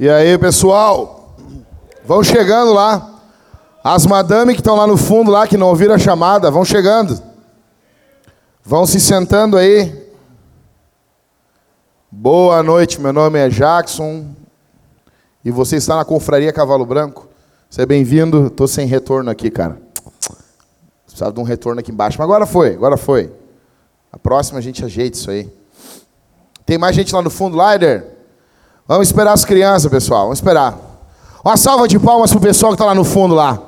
E aí, pessoal? Vão chegando lá. As madame que estão lá no fundo, lá, que não ouviram a chamada, vão chegando. Vão se sentando aí. Boa noite, meu nome é Jackson. E você está na Confraria Cavalo Branco. Seja bem-vindo. Estou sem retorno aqui, cara. Precisava de um retorno aqui embaixo. Mas agora foi, agora foi. A próxima a gente ajeita isso aí. Tem mais gente lá no fundo, Lider? Vamos esperar as crianças, pessoal. Vamos esperar. Uma salva de palmas pro pessoal que está lá no fundo lá.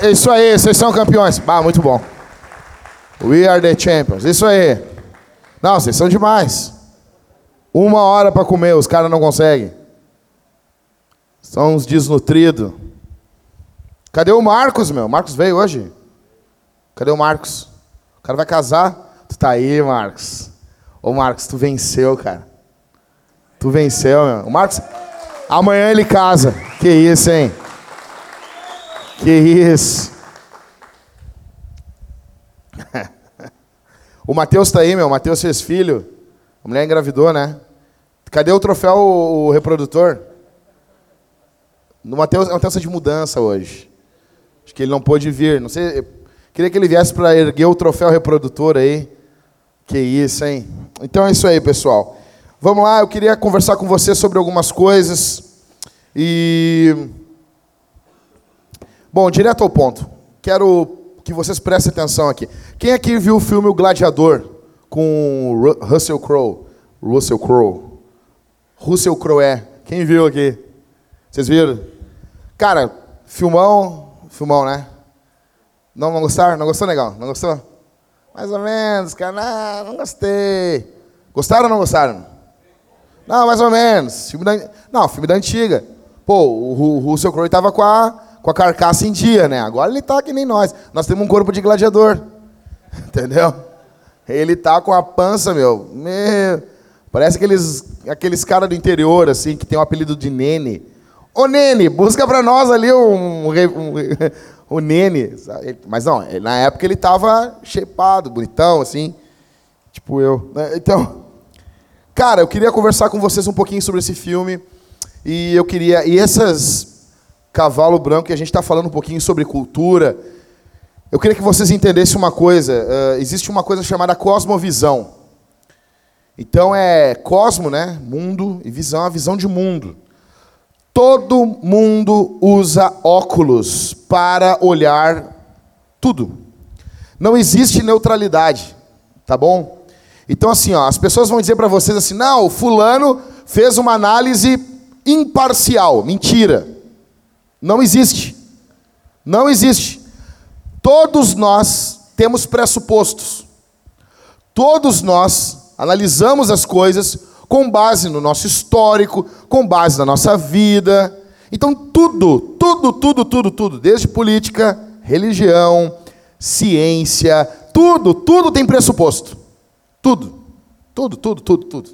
Isso aí, vocês são campeões. Ah, muito bom. We are the champions. Isso aí. Não, vocês são demais. Uma hora para comer, os caras não conseguem. São uns desnutridos. Cadê o Marcos, meu? Marcos veio hoje? Cadê o Marcos? O cara vai casar? Tu tá aí, Marcos. Ô, Marcos, tu venceu, cara. Tu venceu, meu. O Marcos, amanhã ele casa. Que isso, hein? Que isso. o Matheus tá aí, meu. O Matheus fez filho. A mulher engravidou, né? Cadê o troféu, o, reprodutor? O Matheus, o Matheus é de mudança hoje. Acho que ele não pôde vir. Não sei. Queria que ele viesse para erguer o troféu reprodutor aí. Que isso, hein? Então é isso aí, pessoal. Vamos lá, eu queria conversar com você sobre algumas coisas. E. Bom, direto ao ponto. Quero que vocês prestem atenção aqui. Quem aqui viu o filme O Gladiador com Russell Crowe? Russell Crowe. Russell Crowe é. Quem viu aqui? Vocês viram? Cara, filmão, filmão, né? Não, não gostaram? Não gostou, legal? Não gostou? Mais ou menos, cara. Não, não gostei. Gostaram ou não gostaram? Não, mais ou menos. Filme da... Não, filme da antiga. Pô, o Russell Crowe estava com a, com a carcaça em dia, né? Agora ele tá que nem nós. Nós temos um corpo de gladiador. Entendeu? Ele tá com a pança, meu. meu parece aqueles, aqueles caras do interior, assim, que tem o apelido de Nene. Ô, Nene, busca pra nós ali um, um, um, um Nene. Mas não, na época ele tava shapeado, bonitão, assim. Tipo eu. Né? Então, Cara, eu queria conversar com vocês um pouquinho sobre esse filme. E eu queria. E essas cavalo branco, que a gente está falando um pouquinho sobre cultura. Eu queria que vocês entendessem uma coisa. Uh, existe uma coisa chamada cosmovisão. Então é cosmo, né? Mundo, e visão, a visão de mundo. Todo mundo usa óculos para olhar tudo. Não existe neutralidade, tá bom? Então, assim, ó, as pessoas vão dizer para vocês assim: não, o fulano fez uma análise imparcial. Mentira. Não existe. Não existe. Todos nós temos pressupostos. Todos nós analisamos as coisas com base no nosso histórico, com base na nossa vida. Então, tudo, tudo, tudo, tudo, tudo, desde política, religião, ciência, tudo, tudo tem pressuposto. Tudo. Tudo, tudo, tudo, tudo.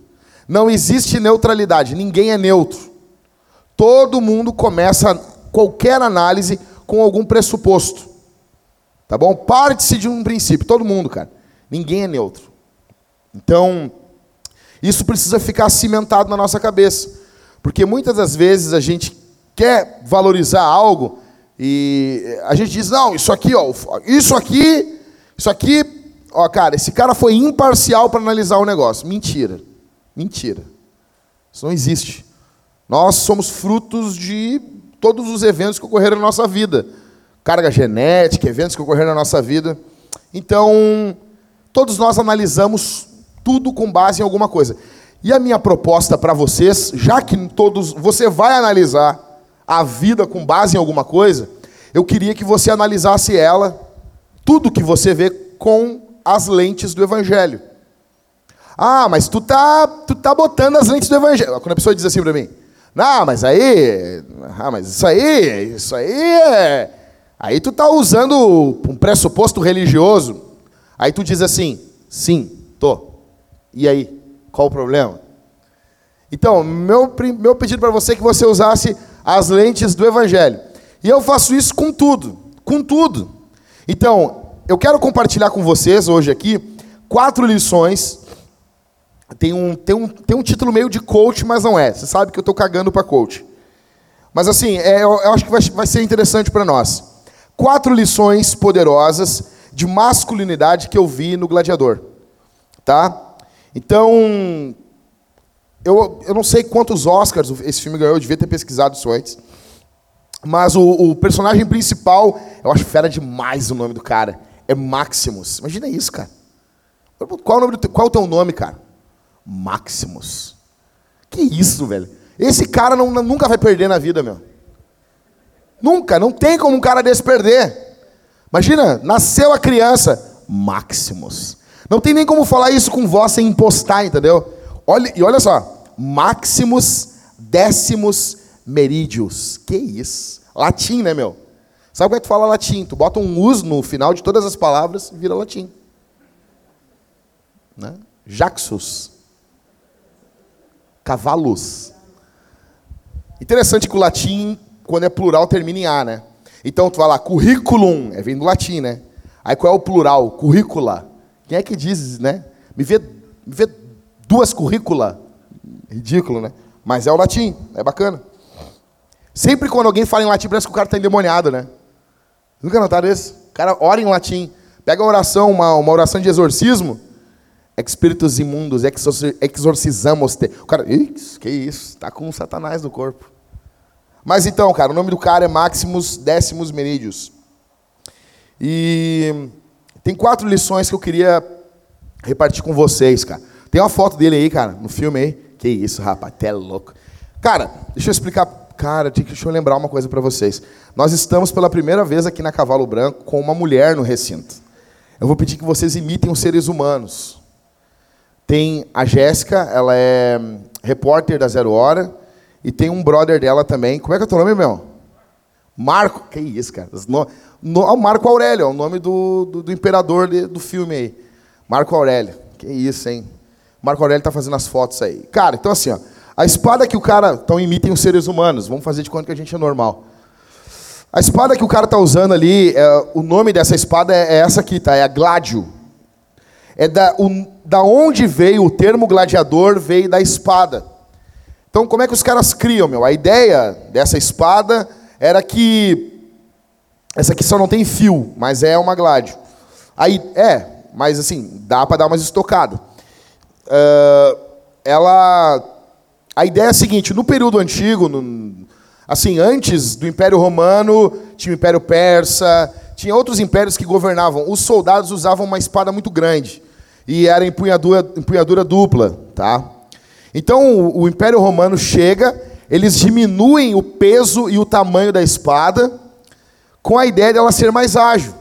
Não existe neutralidade, ninguém é neutro. Todo mundo começa qualquer análise com algum pressuposto. Tá bom? Parte-se de um princípio, todo mundo, cara. Ninguém é neutro. Então, isso precisa ficar cimentado na nossa cabeça. Porque muitas das vezes a gente quer valorizar algo e a gente diz: "Não, isso aqui, ó, isso aqui, isso aqui ó, cara, esse cara foi imparcial para analisar o negócio. Mentira. Mentira. Isso não existe. Nós somos frutos de todos os eventos que ocorreram na nossa vida. Carga genética, eventos que ocorreram na nossa vida. Então, todos nós analisamos tudo com base em alguma coisa. E a minha proposta para vocês, já que todos você vai analisar a vida com base em alguma coisa, eu queria que você analisasse ela, tudo que você vê com as lentes do evangelho. Ah, mas tu tá, tu tá botando as lentes do evangelho. Quando a pessoa diz assim para mim, não, mas aí, ah, mas isso aí, isso aí é, aí tu tá usando um pressuposto religioso. Aí tu diz assim, sim, tô. E aí, qual o problema? Então, meu, meu pedido para você é que você usasse as lentes do evangelho. E eu faço isso com tudo, com tudo. Então, eu quero compartilhar com vocês hoje aqui quatro lições tem um, tem, um, tem um título meio de coach, mas não é. Você sabe que eu estou cagando para coach. Mas assim, é, eu, eu, acho que vai, vai ser interessante para nós. Quatro lições poderosas de masculinidade que eu vi no Gladiador. Tá? Então, eu, eu não sei quantos Oscars esse filme ganhou, eu devia ter pesquisado isso antes. Mas o, o personagem principal, eu acho fera demais o nome do cara. É Maximus. Imagina isso, cara. Qual, o do, qual é o teu nome, cara? Maximus. Que isso, velho? Esse cara não, nunca vai perder na vida, meu. Nunca, não tem como um cara desse perder. Imagina, nasceu a criança, Maximus. Não tem nem como falar isso com voz sem impostar, entendeu? Olha, e olha só, Maximus décimos meridius. Que isso? Latim, né, meu? Sabe como é que fala latim? Tu bota um us no final de todas as palavras e vira latim. Né? Jaxus. Cavalos. Interessante que o latim, quando é plural, termina em A, né? Então tu vai lá, curriculum, é vem do latim, né? Aí qual é o plural? Currícula. Quem é que diz, né? Me vê, me vê duas currícula. Ridículo, né? Mas é o latim, é bacana. Sempre quando alguém fala em latim, parece que o cara está endemoniado, né? Nunca notaram isso? O cara ora em latim. Pega a oração, uma, uma oração de exorcismo. Espíritos imundos, exorcizamos. -te. O cara, que isso? Está com um satanás no corpo. Mas então, cara, o nome do cara é Maximus Décimos Meridius. E tem quatro lições que eu queria repartir com vocês, cara. Tem uma foto dele aí, cara, no filme aí. Que isso, rapaz, até louco. Cara, deixa eu explicar. Cara, deixa eu lembrar uma coisa para vocês. Nós estamos pela primeira vez aqui na Cavalo Branco com uma mulher no recinto. Eu vou pedir que vocês imitem os seres humanos. Tem a Jéssica, ela é repórter da Zero Hora. E tem um brother dela também. Como é que é o teu nome, meu? Marco. Que isso, cara? No, no, Marco Aurélio, é o nome do, do, do imperador de, do filme aí. Marco Aurélio. Que isso, hein? Marco Aurélio está fazendo as fotos aí. Cara, então assim, ó, a espada que o cara. Então imitem os seres humanos. Vamos fazer de conta que a gente é normal. A espada que o cara está usando ali, é, o nome dessa espada é, é, essa aqui, tá? É a Gládio. É da, o, da onde veio o termo gladiador, veio da espada. Então, como é que os caras criam, meu? A ideia dessa espada era que. Essa aqui só não tem fio, mas é uma Gládio. Aí, é, mas assim, dá para dar umas estocadas. Uh, ela. A ideia é a seguinte: no período antigo, no, assim, antes do Império Romano, tinha o Império Persa, tinha outros impérios que governavam. Os soldados usavam uma espada muito grande e era empunhadura, empunhadura dupla, tá? Então o, o Império Romano chega, eles diminuem o peso e o tamanho da espada, com a ideia dela ser mais ágil.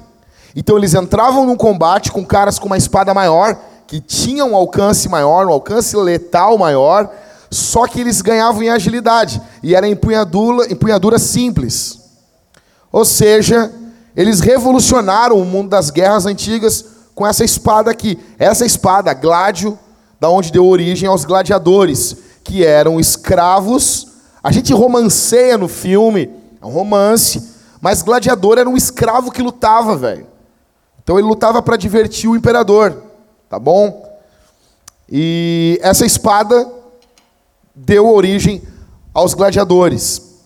Então eles entravam num combate com caras com uma espada maior que tinham um alcance maior, um alcance letal maior, só que eles ganhavam em agilidade, e era empunhadura, empunhadura simples. Ou seja, eles revolucionaram o mundo das guerras antigas com essa espada aqui. Essa espada, Gládio, da onde deu origem aos gladiadores, que eram escravos. A gente romanceia no filme, é um romance, mas gladiador era um escravo que lutava, velho. Então ele lutava para divertir o imperador tá bom? E essa espada deu origem aos gladiadores.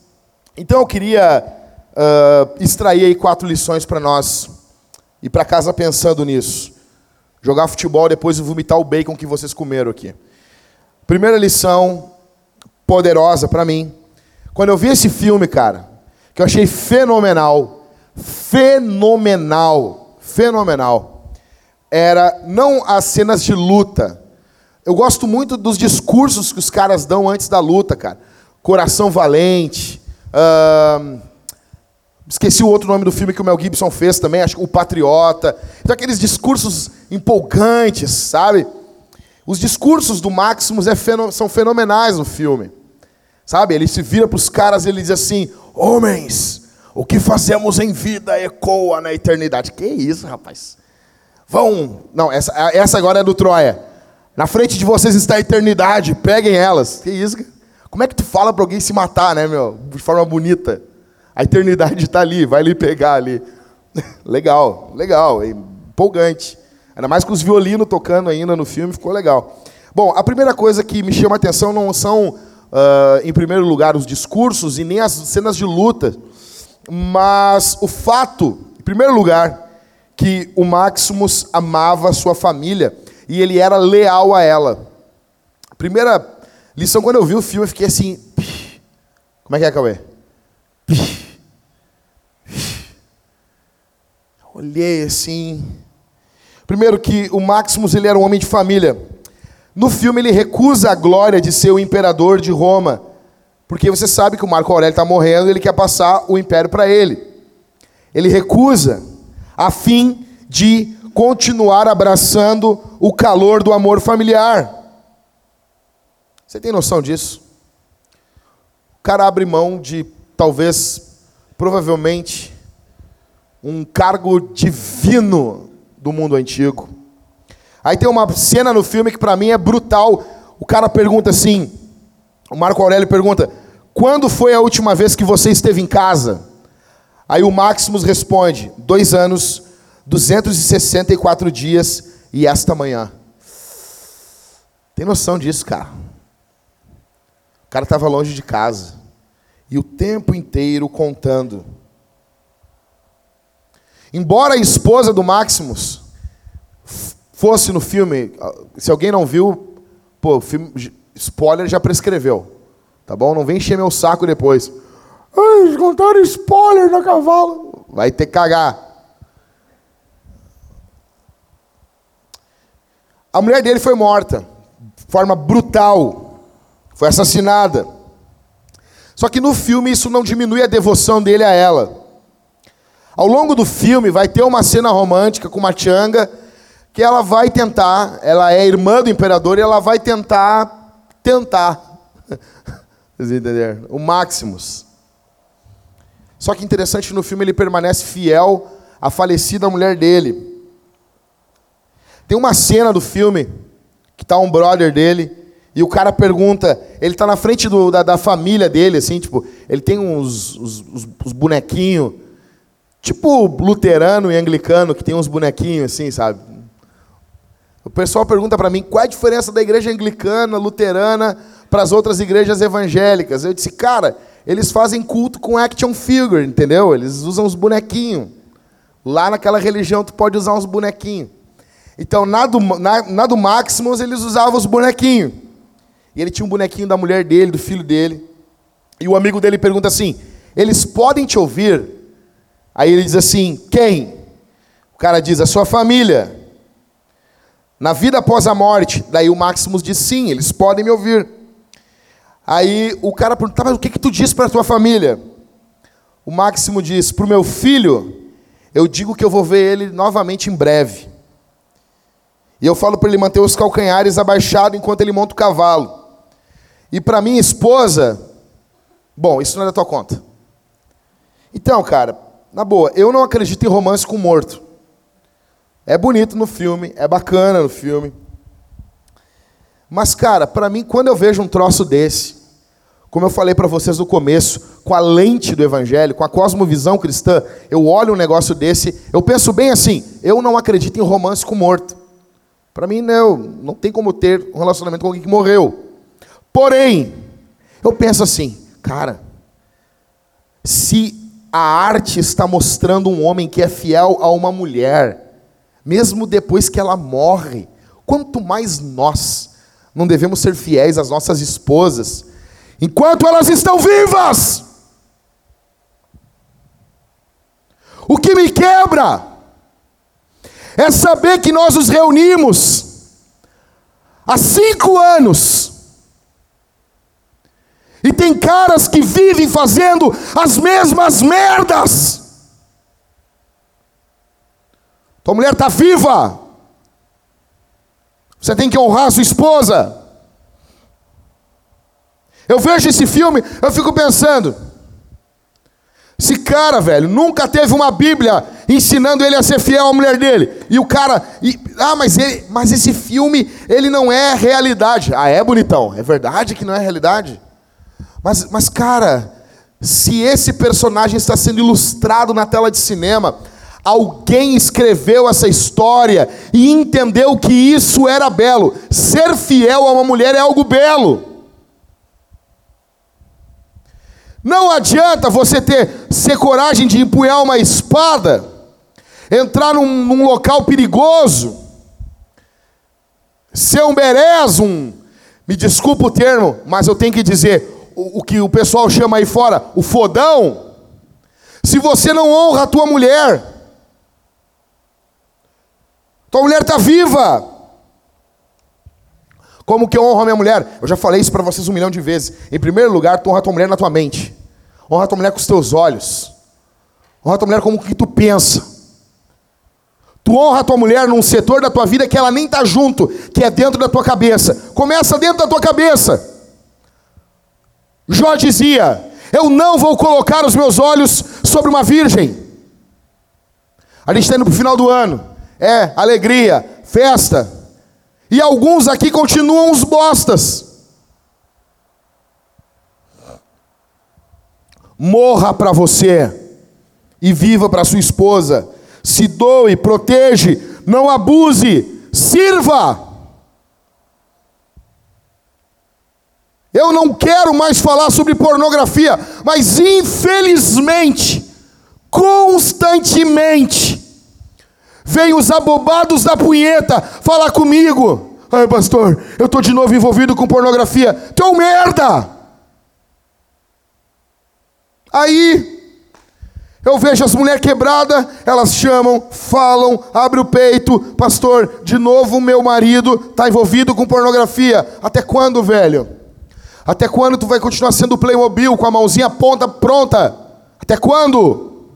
Então eu queria uh, extrair aí quatro lições para nós ir para casa pensando nisso. Jogar futebol depois vomitar o bacon que vocês comeram aqui. Primeira lição poderosa para mim. Quando eu vi esse filme, cara, que eu achei fenomenal, fenomenal, fenomenal era não as cenas de luta. Eu gosto muito dos discursos que os caras dão antes da luta, cara. Coração Valente. Esqueci o outro nome do filme que o Mel Gibson fez também, acho que O Patriota. Então, aqueles discursos empolgantes, sabe? Os discursos do Maximus é são fenomenais no filme. Sabe? Ele se vira para os caras e ele diz assim: Homens, o que fazemos em vida ecoa na eternidade. Que isso, rapaz? Vão. Não, essa, essa agora é do Troia. Na frente de vocês está a eternidade, peguem elas. Que isso? Como é que tu fala para alguém se matar, né, meu? De forma bonita. A eternidade está ali, vai ali pegar ali. legal, legal, empolgante. Ainda mais com os violinos tocando ainda no filme, ficou legal. Bom, a primeira coisa que me chama a atenção não são, uh, em primeiro lugar, os discursos e nem as cenas de luta, mas o fato, em primeiro lugar, que o Maximus amava sua família e ele era leal a ela. Primeira lição, quando eu vi o filme, eu fiquei assim. Como é que é, Cauê? Olhei assim. Primeiro que o Maximus ele era um homem de família. No filme ele recusa a glória de ser o imperador de Roma, porque você sabe que o Marco Aurélio está morrendo e ele quer passar o império para ele. Ele recusa a fim de continuar abraçando o calor do amor familiar. Você tem noção disso? O cara abre mão de, talvez, provavelmente, um cargo divino do mundo antigo. Aí tem uma cena no filme que para mim é brutal. O cara pergunta assim, o Marco Aurélio pergunta: "Quando foi a última vez que você esteve em casa?" Aí o Maximus responde: dois anos, 264 dias e esta manhã. Tem noção disso, cara? O cara estava longe de casa e o tempo inteiro contando. Embora a esposa do Maximus fosse no filme, se alguém não viu, pô, filme, spoiler já prescreveu. Tá bom? Não vem encher meu saco depois. Ai, contaram spoiler no cavalo. Vai ter que cagar. A mulher dele foi morta, de forma brutal, foi assassinada. Só que no filme isso não diminui a devoção dele a ela. Ao longo do filme vai ter uma cena romântica com uma Changa que ela vai tentar, ela é irmã do imperador e ela vai tentar tentar. O Maximus. Só que interessante no filme ele permanece fiel à falecida mulher dele. Tem uma cena do filme que tá um brother dele e o cara pergunta, ele tá na frente do, da, da, família dele, assim, tipo, ele tem uns, uns, uns bonequinhos Tipo luterano e anglicano, que tem uns bonequinhos assim, sabe? O pessoal pergunta para mim qual é a diferença da igreja anglicana, luterana, para as outras igrejas evangélicas. Eu disse, cara, eles fazem culto com action figure, entendeu? Eles usam os bonequinhos. Lá naquela religião tu pode usar uns bonequinhos. Então, na do, na, na do Maximus, eles usavam os bonequinhos. E ele tinha um bonequinho da mulher dele, do filho dele. E o amigo dele pergunta assim: eles podem te ouvir Aí ele diz assim: Quem? O cara diz: A sua família. Na vida após a morte. Daí o Maximus diz: Sim, eles podem me ouvir. Aí o cara pergunta: Mas o que, que tu diz para a tua família? O Máximo diz: Para o meu filho, eu digo que eu vou ver ele novamente em breve. E eu falo para ele manter os calcanhares abaixados enquanto ele monta o cavalo. E para minha esposa, bom, isso não é da tua conta. Então, cara, na boa, eu não acredito em romance com morto. É bonito no filme, é bacana no filme. Mas, cara, para mim, quando eu vejo um troço desse, como eu falei para vocês no começo, com a lente do evangelho, com a cosmovisão cristã, eu olho um negócio desse, eu penso bem assim, eu não acredito em romance com morto. Para mim, não, não tem como ter um relacionamento com alguém que morreu. Porém, eu penso assim, cara, se a arte está mostrando um homem que é fiel a uma mulher, mesmo depois que ela morre. Quanto mais nós não devemos ser fiéis às nossas esposas, enquanto elas estão vivas. O que me quebra é saber que nós nos reunimos há cinco anos e tem caras que vivem fazendo as mesmas merdas. Tua mulher está viva. Você tem que honrar a sua esposa. Eu vejo esse filme, eu fico pensando. Esse cara, velho, nunca teve uma Bíblia ensinando ele a ser fiel à mulher dele. E o cara, e, ah, mas ele, mas esse filme, ele não é realidade. Ah, é bonitão. É verdade que não é realidade? Mas, mas, cara, se esse personagem está sendo ilustrado na tela de cinema, Alguém escreveu essa história e entendeu que isso era belo. Ser fiel a uma mulher é algo belo. Não adianta você ter ser coragem de empunhar uma espada, entrar num, num local perigoso, ser um berés, um, me desculpa o termo, mas eu tenho que dizer o, o que o pessoal chama aí fora, o fodão. Se você não honra a tua mulher, tua mulher está viva. Como que eu honro a minha mulher? Eu já falei isso para vocês um milhão de vezes. Em primeiro lugar, tu honra a tua mulher na tua mente. Honra tua mulher com os teus olhos. Honra tua mulher como que tu pensa. Tu honra tua mulher num setor da tua vida que ela nem está junto, que é dentro da tua cabeça. Começa dentro da tua cabeça. Jó dizia: Eu não vou colocar os meus olhos sobre uma virgem. A gente está indo para o final do ano. É, alegria, festa. E alguns aqui continuam os bostas. Morra para você e viva para sua esposa. Se doe, protege, não abuse, sirva. Eu não quero mais falar sobre pornografia, mas infelizmente, constantemente, vem os abobados da punheta falar comigo. Ai, pastor, eu estou de novo envolvido com pornografia. Um merda! Aí eu vejo as mulheres quebradas, elas chamam, falam, abre o peito, pastor, de novo meu marido está envolvido com pornografia. Até quando, velho? Até quando tu vai continuar sendo Playmobil com a mãozinha ponta pronta? Até quando?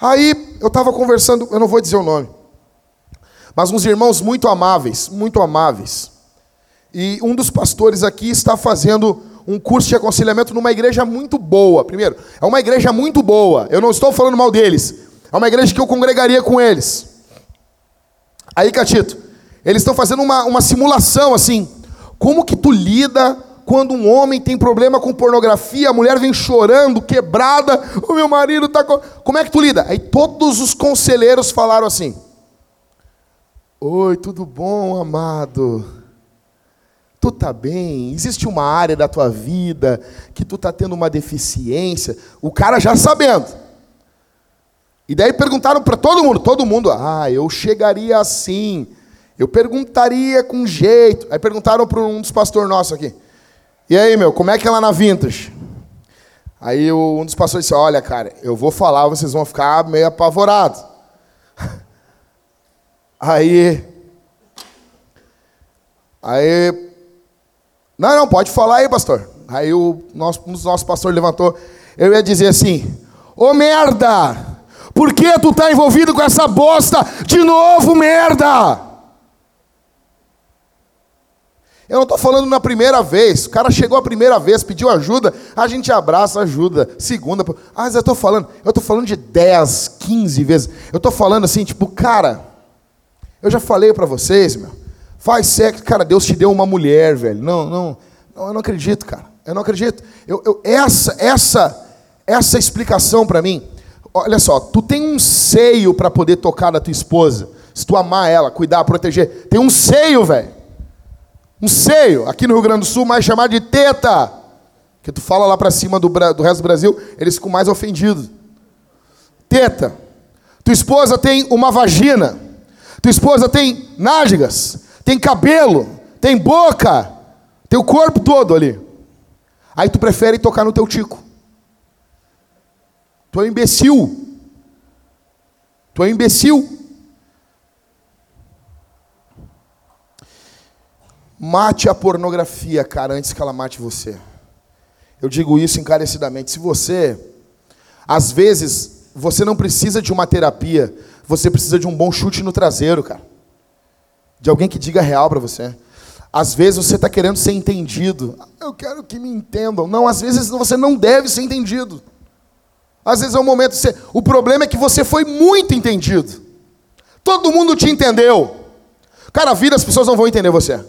Aí eu estava conversando, eu não vou dizer o nome, mas uns irmãos muito amáveis, muito amáveis. E um dos pastores aqui está fazendo um curso de aconselhamento numa igreja muito boa. Primeiro, é uma igreja muito boa. Eu não estou falando mal deles. É uma igreja que eu congregaria com eles. Aí, Catito, eles estão fazendo uma, uma simulação assim. Como que tu lida quando um homem tem problema com pornografia, a mulher vem chorando, quebrada, o meu marido está. Com... Como é que tu lida? Aí todos os conselheiros falaram assim: Oi, tudo bom, amado? Tu tá bem? Existe uma área da tua vida que tu tá tendo uma deficiência? O cara já sabendo. E daí perguntaram para todo mundo, todo mundo, ah, eu chegaria assim. Eu perguntaria com jeito. Aí perguntaram para um dos pastores nossos aqui. E aí, meu, como é que é lá na Vintage? Aí um dos pastores disse: Olha, cara, eu vou falar, vocês vão ficar meio apavorados. Aí. Aí não, não, pode falar aí, pastor. Aí o nosso, um dos nossos pastores levantou. Eu ia dizer assim: Ô oh, merda! Por que tu tá envolvido com essa bosta de novo, merda? Eu não estou falando na primeira vez. O cara chegou a primeira vez, pediu ajuda, a gente abraça, ajuda. Segunda. Ah, mas eu estou falando, eu estou falando de 10, 15 vezes. Eu estou falando assim, tipo, cara, eu já falei para vocês, meu. Faz sexo, cara, Deus te deu uma mulher, velho. Não, não, não eu não acredito, cara. Eu não acredito. Eu, eu, essa, essa, essa explicação para mim. Olha só, tu tem um seio para poder tocar na tua esposa. Se tu amar ela, cuidar, proteger, tem um seio, velho. Um seio. Aqui no Rio Grande do Sul, mais chamado de teta. Que tu fala lá para cima do, do resto do Brasil, eles ficam mais ofendidos. Teta. Tua esposa tem uma vagina. Tua esposa tem nádegas tem cabelo, tem boca, tem o corpo todo ali. Aí tu prefere tocar no teu tico. Tu é um imbecil. Tu é um imbecil. Mate a pornografia, cara, antes que ela mate você. Eu digo isso encarecidamente. Se você, às vezes, você não precisa de uma terapia, você precisa de um bom chute no traseiro, cara de alguém que diga real para você. Às vezes você está querendo ser entendido. Eu quero que me entendam. Não, às vezes você não deve ser entendido. Às vezes é um momento ser. O problema é que você foi muito entendido. Todo mundo te entendeu. Cara, vida as pessoas não vão entender você.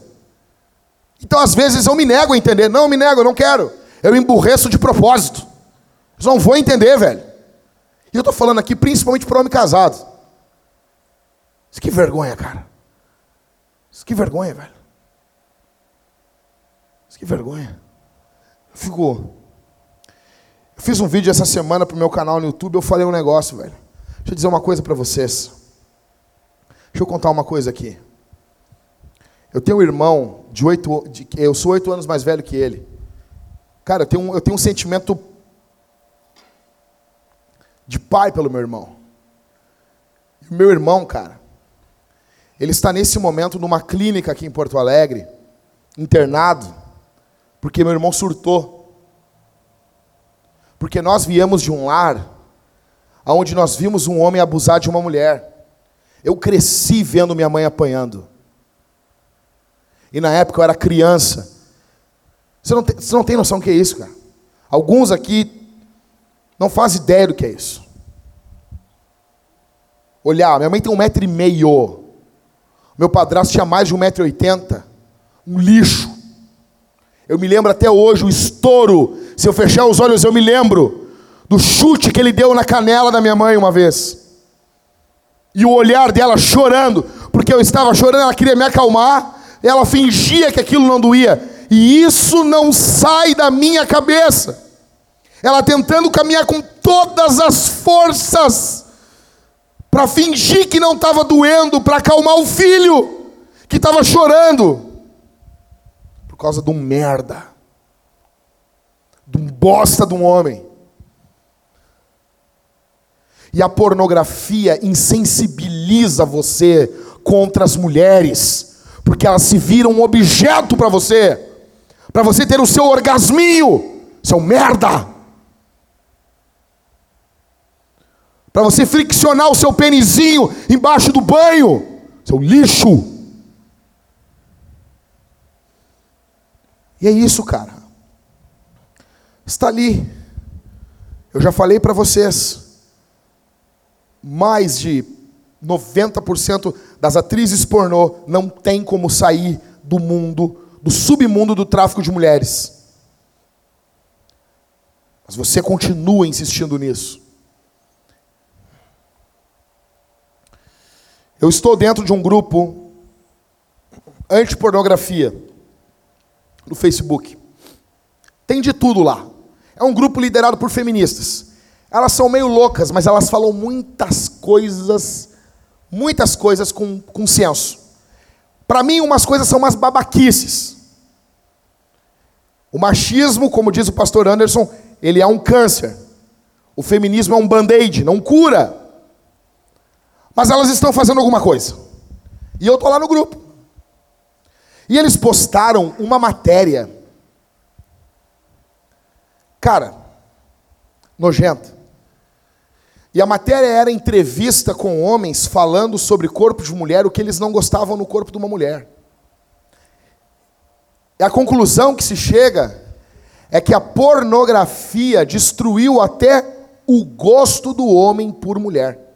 Então, às vezes, eu me nego a entender. Não, eu me nego, eu não quero. Eu emburreço de propósito. Eles não vão entender, velho. E eu estou falando aqui principalmente para homem casado. Que vergonha, cara. Isso que vergonha, velho. Isso que vergonha. Eu. Eu fiz um vídeo essa semana pro meu canal no YouTube, eu falei um negócio, velho. Deixa eu dizer uma coisa para vocês. Deixa eu contar uma coisa aqui. Eu tenho um irmão de oito, eu sou oito anos mais velho que ele. Cara, eu tenho, eu tenho um sentimento de pai pelo meu irmão. Meu irmão, cara, ele está nesse momento numa clínica aqui em Porto Alegre, internado, porque meu irmão surtou. Porque nós viemos de um lar onde nós vimos um homem abusar de uma mulher. Eu cresci vendo minha mãe apanhando. E na época eu era criança. Você não tem, você não tem noção do que é isso, cara. Alguns aqui não fazem ideia do que é isso. Olhar, minha mãe tem um metro e meio. Meu padrasto tinha mais de um metro e oitenta. Um lixo. Eu me lembro até hoje o estouro. Se eu fechar os olhos, eu me lembro do chute que ele deu na canela da minha mãe uma vez. E o olhar dela chorando, porque eu estava chorando, ela queria me acalmar ela fingia que aquilo não doía. E isso não sai da minha cabeça. Ela tentando caminhar com todas as forças para fingir que não estava doendo, para acalmar o filho que estava chorando por causa de um merda, de um bosta de um homem. E a pornografia insensibiliza você contra as mulheres porque elas se viram um objeto para você, para você ter o seu orgasminho, seu merda. Para você friccionar o seu penizinho embaixo do banho, seu lixo. E é isso, cara. Está ali. Eu já falei para vocês. Mais de 90% das atrizes pornô não tem como sair do mundo, do submundo do tráfico de mulheres. Mas você continua insistindo nisso. Eu estou dentro de um grupo anti-pornografia no Facebook. Tem de tudo lá. É um grupo liderado por feministas. Elas são meio loucas, mas elas falam muitas coisas muitas coisas com, com senso. Para mim, umas coisas são umas babaquices. O machismo, como diz o pastor Anderson, ele é um câncer. O feminismo é um band-aid, não cura. Mas elas estão fazendo alguma coisa. E eu estou lá no grupo. E eles postaram uma matéria. Cara, nojenta. E a matéria era entrevista com homens falando sobre corpo de mulher, o que eles não gostavam no corpo de uma mulher. E a conclusão que se chega é que a pornografia destruiu até o gosto do homem por mulher.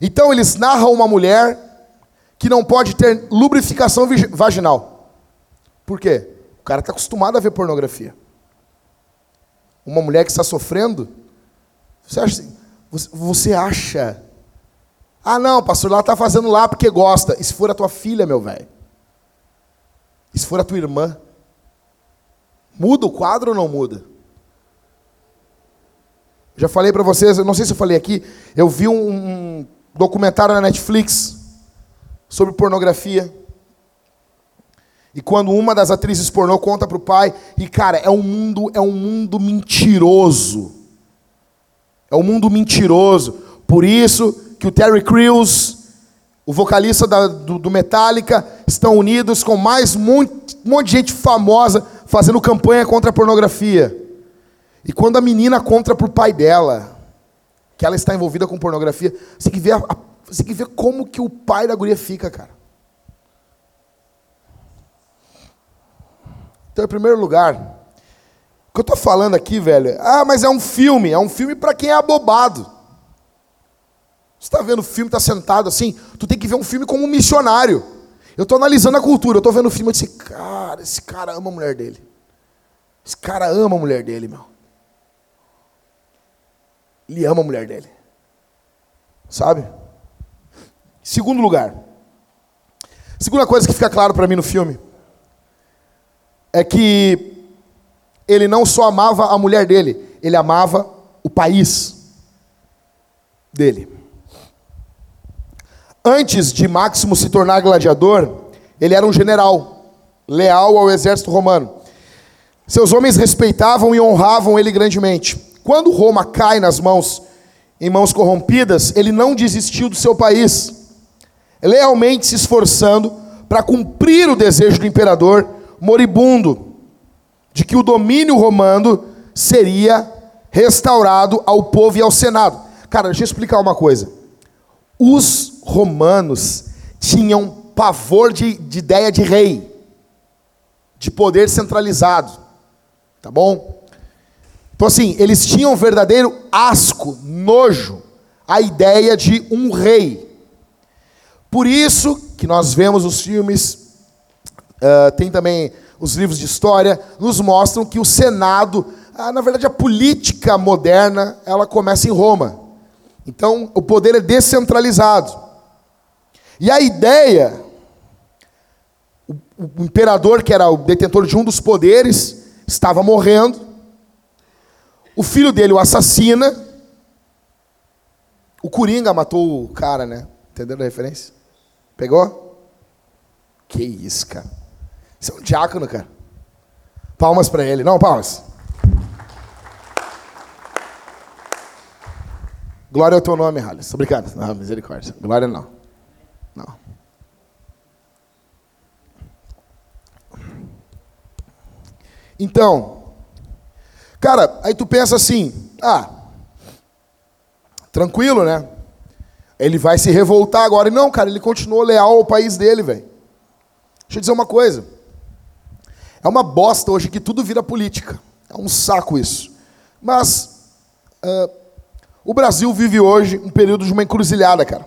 Então eles narram uma mulher que não pode ter lubrificação vaginal. Por quê? O cara está acostumado a ver pornografia. Uma mulher que está sofrendo, você acha, você acha ah, não, pastor, ela está fazendo lá porque gosta. E se for a tua filha, meu velho? E se for a tua irmã? Muda o quadro ou não muda? Já falei para vocês, eu não sei se eu falei aqui, eu vi um documentário na Netflix sobre pornografia. E quando uma das atrizes pornô conta para o pai, e cara, é um mundo, é um mundo mentiroso. É um mundo mentiroso. Por isso que o Terry Crews, o vocalista da, do, do, Metallica, estão unidos com mais monte, um monte de gente famosa fazendo campanha contra a pornografia. E quando a menina conta para o pai dela que ela está envolvida com pornografia, você tem que ver, a, você tem que como que o pai da guria fica, cara. Então, em primeiro lugar, o que eu estou falando aqui, velho, ah, mas é um filme, é um filme para quem é abobado. Você está vendo o filme, está sentado assim, tu tem que ver um filme como um missionário. Eu estou analisando a cultura, eu estou vendo o filme e disse, cara, esse cara ama a mulher dele. Esse cara ama a mulher dele, meu. Ele ama a mulher dele. Sabe? Segundo lugar. Segunda coisa que fica claro para mim no filme é que ele não só amava a mulher dele, ele amava o país dele. Antes de Máximo se tornar gladiador, ele era um general, leal ao exército romano. Seus homens respeitavam e honravam ele grandemente. Quando Roma cai nas mãos, em mãos corrompidas, ele não desistiu do seu país, lealmente se esforçando para cumprir o desejo do imperador moribundo, de que o domínio romano seria restaurado ao povo e ao senado. Cara, deixa eu explicar uma coisa. Os romanos tinham pavor de, de ideia de rei, de poder centralizado. Tá bom? Então, assim, eles tinham um verdadeiro asco, nojo, a ideia de um rei. Por isso que nós vemos os filmes, uh, tem também os livros de história, nos mostram que o Senado, uh, na verdade a política moderna, ela começa em Roma. Então, o poder é descentralizado. E a ideia, o, o imperador, que era o detentor de um dos poderes, estava morrendo. O filho dele o assassina. O Coringa matou o cara, né? Entenderam a referência? Pegou? Que isso, cara. Isso é um diácono, cara. Palmas para ele. Não, palmas. Glória ao teu nome, Halles. Obrigado. Não, misericórdia. Glória não. Não. Então, cara, aí tu pensa assim, ah, tranquilo, né? Ele vai se revoltar agora. E não, cara, ele continuou leal ao país dele, velho. Deixa eu dizer uma coisa. É uma bosta hoje que tudo vira política. É um saco isso. Mas uh, o Brasil vive hoje um período de uma encruzilhada, cara.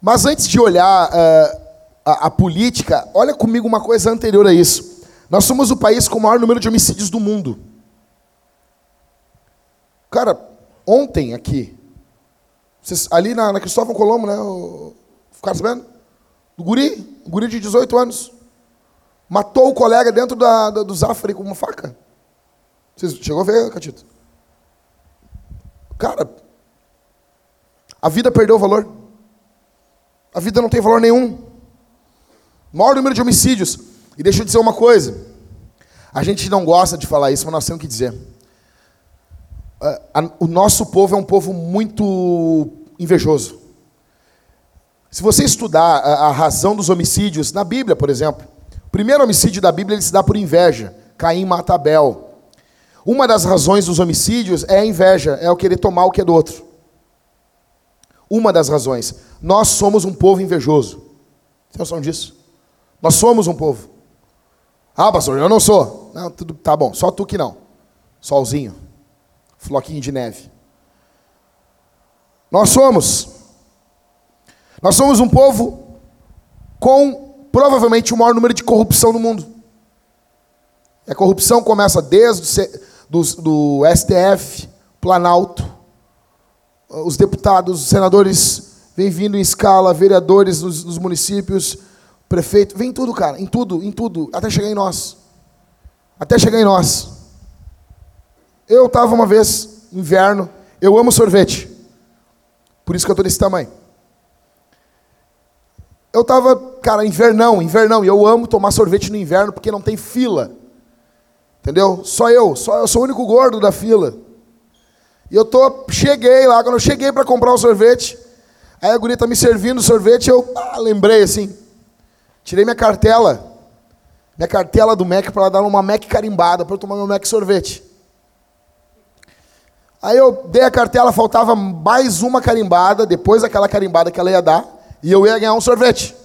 Mas antes de olhar uh, a, a política, olha comigo uma coisa anterior a isso. Nós somos o país com o maior número de homicídios do mundo. Cara, ontem aqui, vocês, ali na, na Cristóvão Colombo, né? Ficaram sabendo? O guri, o guri de 18 anos. Matou o colega dentro da, da do Zafari com uma faca. Vocês chegou a ver, Catito? Cara, a vida perdeu o valor. A vida não tem valor nenhum. Maior número de homicídios. E deixa eu dizer uma coisa. A gente não gosta de falar isso, mas nós temos que dizer o nosso povo é um povo muito invejoso. Se você estudar a, a, razão dos homicídios, na Bíblia, por exemplo, o primeiro homicídio da Bíblia ele se dá por inveja. Caim mata Abel. Uma das razões dos homicídios é a inveja, é o querer tomar o que é do outro. Uma das razões. Nós somos um povo invejoso. Tem noção disso? Nós somos um povo. Ah, pastor, eu não sou. Não, tudo tá bom, só tu que não. Solzinho floquinho de neve. Nós somos. Nós somos um povo com provavelmente o maior número de corrupção no mundo. A corrupção começa desde do, do STF, Planalto, os deputados, os senadores vêm vindo em escala, vereadores nos municípios, prefeito, vem tudo, cara, em tudo, em tudo, até chegar em nós. Até chegar em nós. Eu estava uma vez, inverno, eu amo sorvete. Por isso que eu estou desse tamanho. Eu estava, cara, invernão, invernão, e eu amo tomar sorvete no inverno porque não tem fila. Entendeu? Só eu, só eu sou o único gordo da fila. E eu tô, cheguei lá, quando eu cheguei para comprar o sorvete, aí a guria tá me servindo o sorvete, eu ah, lembrei assim. Tirei minha cartela, minha cartela do Mac para dar uma Mac carimbada para eu tomar meu Mac sorvete. Aí eu dei a cartela, faltava mais uma carimbada, depois daquela carimbada que ela ia dar, e eu ia ganhar um sorvete.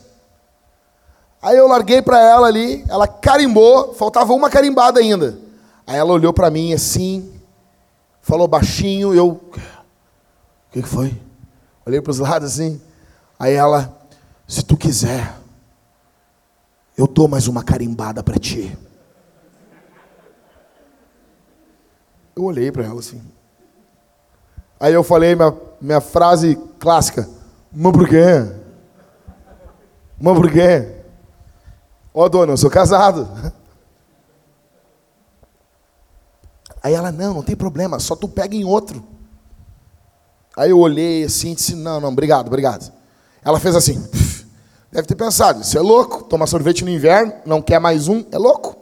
Aí eu larguei para ela ali, ela carimbou, faltava uma carimbada ainda. Aí ela olhou para mim assim, falou baixinho, eu. O que, que foi? Olhei para os lados assim. Aí ela, se tu quiser, eu dou mais uma carimbada para ti. Eu olhei para ela assim. Aí eu falei minha, minha frase clássica: Mas por quê? Mas por quê? Ó, oh, dona, eu sou casado. Aí ela, não, não tem problema, só tu pega em outro. Aí eu olhei assim e disse, não, não, obrigado, obrigado. Ela fez assim, deve ter pensado, isso é louco, tomar sorvete no inverno, não quer mais um, é louco.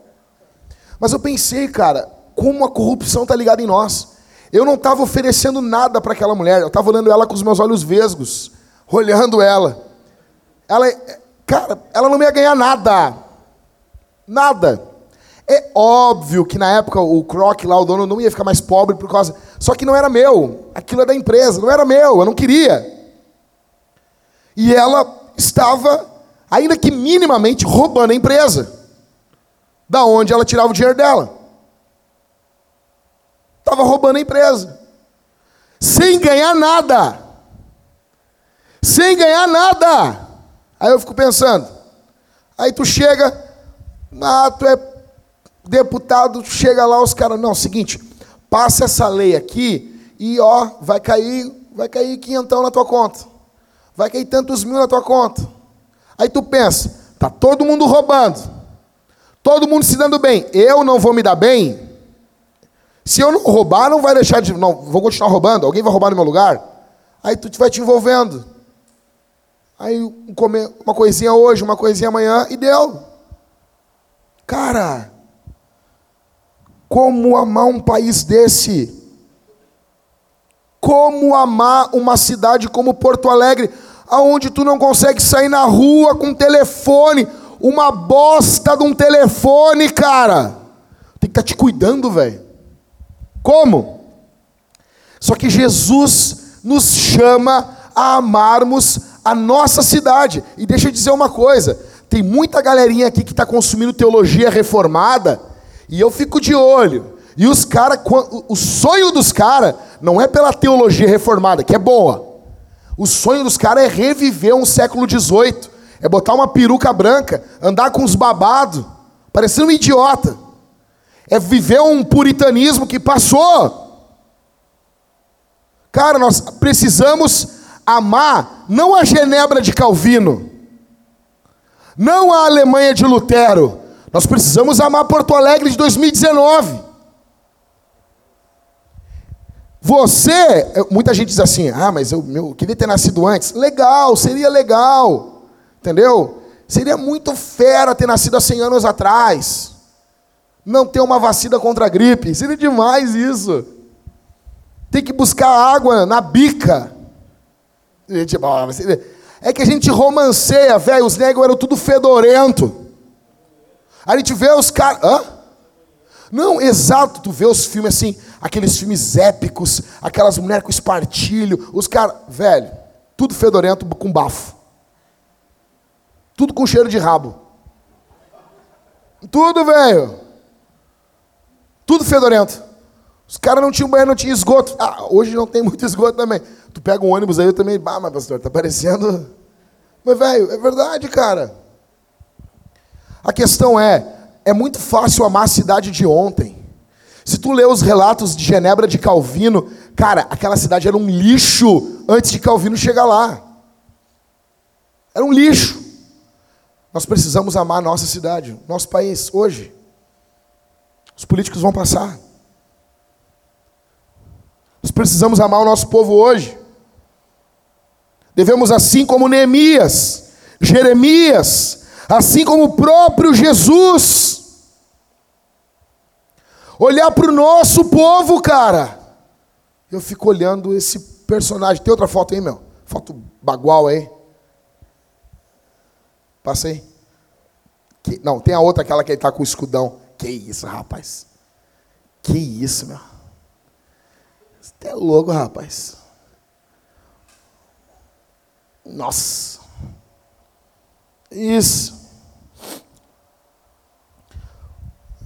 Mas eu pensei, cara, como a corrupção está ligada em nós. Eu não estava oferecendo nada para aquela mulher, eu estava olhando ela com os meus olhos vesgos, olhando ela. Ela, cara, ela não ia ganhar nada. Nada. É óbvio que na época o Croc lá, o dono, não ia ficar mais pobre por causa. Só que não era meu. Aquilo é da empresa, não era meu, eu não queria. E ela estava, ainda que minimamente, roubando a empresa. Da onde ela tirava o dinheiro dela. Estava roubando a empresa. Sem ganhar nada. Sem ganhar nada. Aí eu fico pensando. Aí tu chega, ah, tu é deputado, chega lá, os caras, não, seguinte, passa essa lei aqui e ó, vai cair, vai cair quinhentão na tua conta. Vai cair tantos mil na tua conta. Aí tu pensa, tá todo mundo roubando. Todo mundo se dando bem. Eu não vou me dar bem? Se eu não roubar, não vai deixar de. Não, vou continuar roubando. Alguém vai roubar no meu lugar? Aí tu vai te envolvendo. Aí uma coisinha hoje, uma coisinha amanhã e deu. Cara, como amar um país desse? Como amar uma cidade como Porto Alegre, aonde tu não consegue sair na rua com telefone, uma bosta de um telefone, cara. Tem que estar tá te cuidando, velho. Como? Só que Jesus nos chama a amarmos a nossa cidade. E deixa eu dizer uma coisa: tem muita galerinha aqui que está consumindo teologia reformada, e eu fico de olho. E os caras, o sonho dos caras não é pela teologia reformada, que é boa. O sonho dos caras é reviver um século XVIII, é botar uma peruca branca, andar com os babados, parecendo um idiota. É viver um puritanismo que passou. Cara, nós precisamos amar não a Genebra de Calvino, não a Alemanha de Lutero. Nós precisamos amar Porto Alegre de 2019. Você, muita gente diz assim: ah, mas eu, meu, eu queria ter nascido antes. Legal, seria legal. Entendeu? Seria muito fera ter nascido há 100 anos atrás. Não ter uma vacina contra a gripe. Seria demais isso. Tem que buscar água na bica. Tipo, é que a gente romanceia, velho. Os negros eram tudo fedorento. A gente vê os caras. Hã? Não, exato. Tu vê os filmes assim, aqueles filmes épicos, aquelas mulheres com espartilho. Os caras, velho, tudo fedorento com bafo. Tudo com cheiro de rabo. Tudo, velho. Tudo fedorento. Os caras não tinham banheiro, não tinha esgoto. Ah, hoje não tem muito esgoto também. Tu pega um ônibus aí, eu também, bah, mas pastor, tá parecendo. Mas, velho, é verdade, cara. A questão é, é muito fácil amar a cidade de ontem. Se tu lê os relatos de Genebra de Calvino, cara, aquela cidade era um lixo antes de Calvino chegar lá. Era um lixo. Nós precisamos amar a nossa cidade, nosso país, hoje. Os políticos vão passar. Nós precisamos amar o nosso povo hoje. Devemos, assim como Neemias, Jeremias, assim como o próprio Jesus, olhar para o nosso povo, cara. Eu fico olhando esse personagem. Tem outra foto aí, meu? Foto bagual aí. Passa aí. Que, não, tem a outra, aquela que ele está com o escudão. Que isso, rapaz. Que isso, meu. Você é louco, rapaz. Nossa. Isso.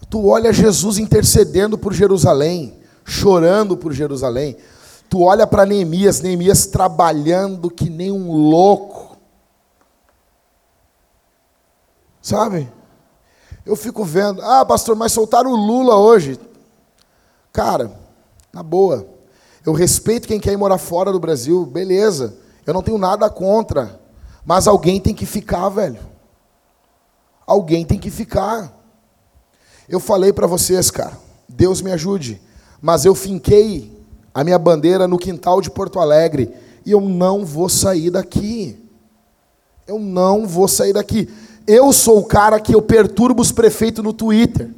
Tu olha Jesus intercedendo por Jerusalém, chorando por Jerusalém. Tu olha para Neemias, Neemias trabalhando que nem um louco. Sabe? Eu fico vendo, ah, pastor, mas soltaram o Lula hoje. Cara, na boa. Eu respeito quem quer ir morar fora do Brasil, beleza. Eu não tenho nada contra. Mas alguém tem que ficar, velho. Alguém tem que ficar. Eu falei para vocês, cara, Deus me ajude, mas eu finquei a minha bandeira no quintal de Porto Alegre e eu não vou sair daqui. Eu não vou sair daqui. Eu sou o cara que eu perturbo os prefeitos no Twitter.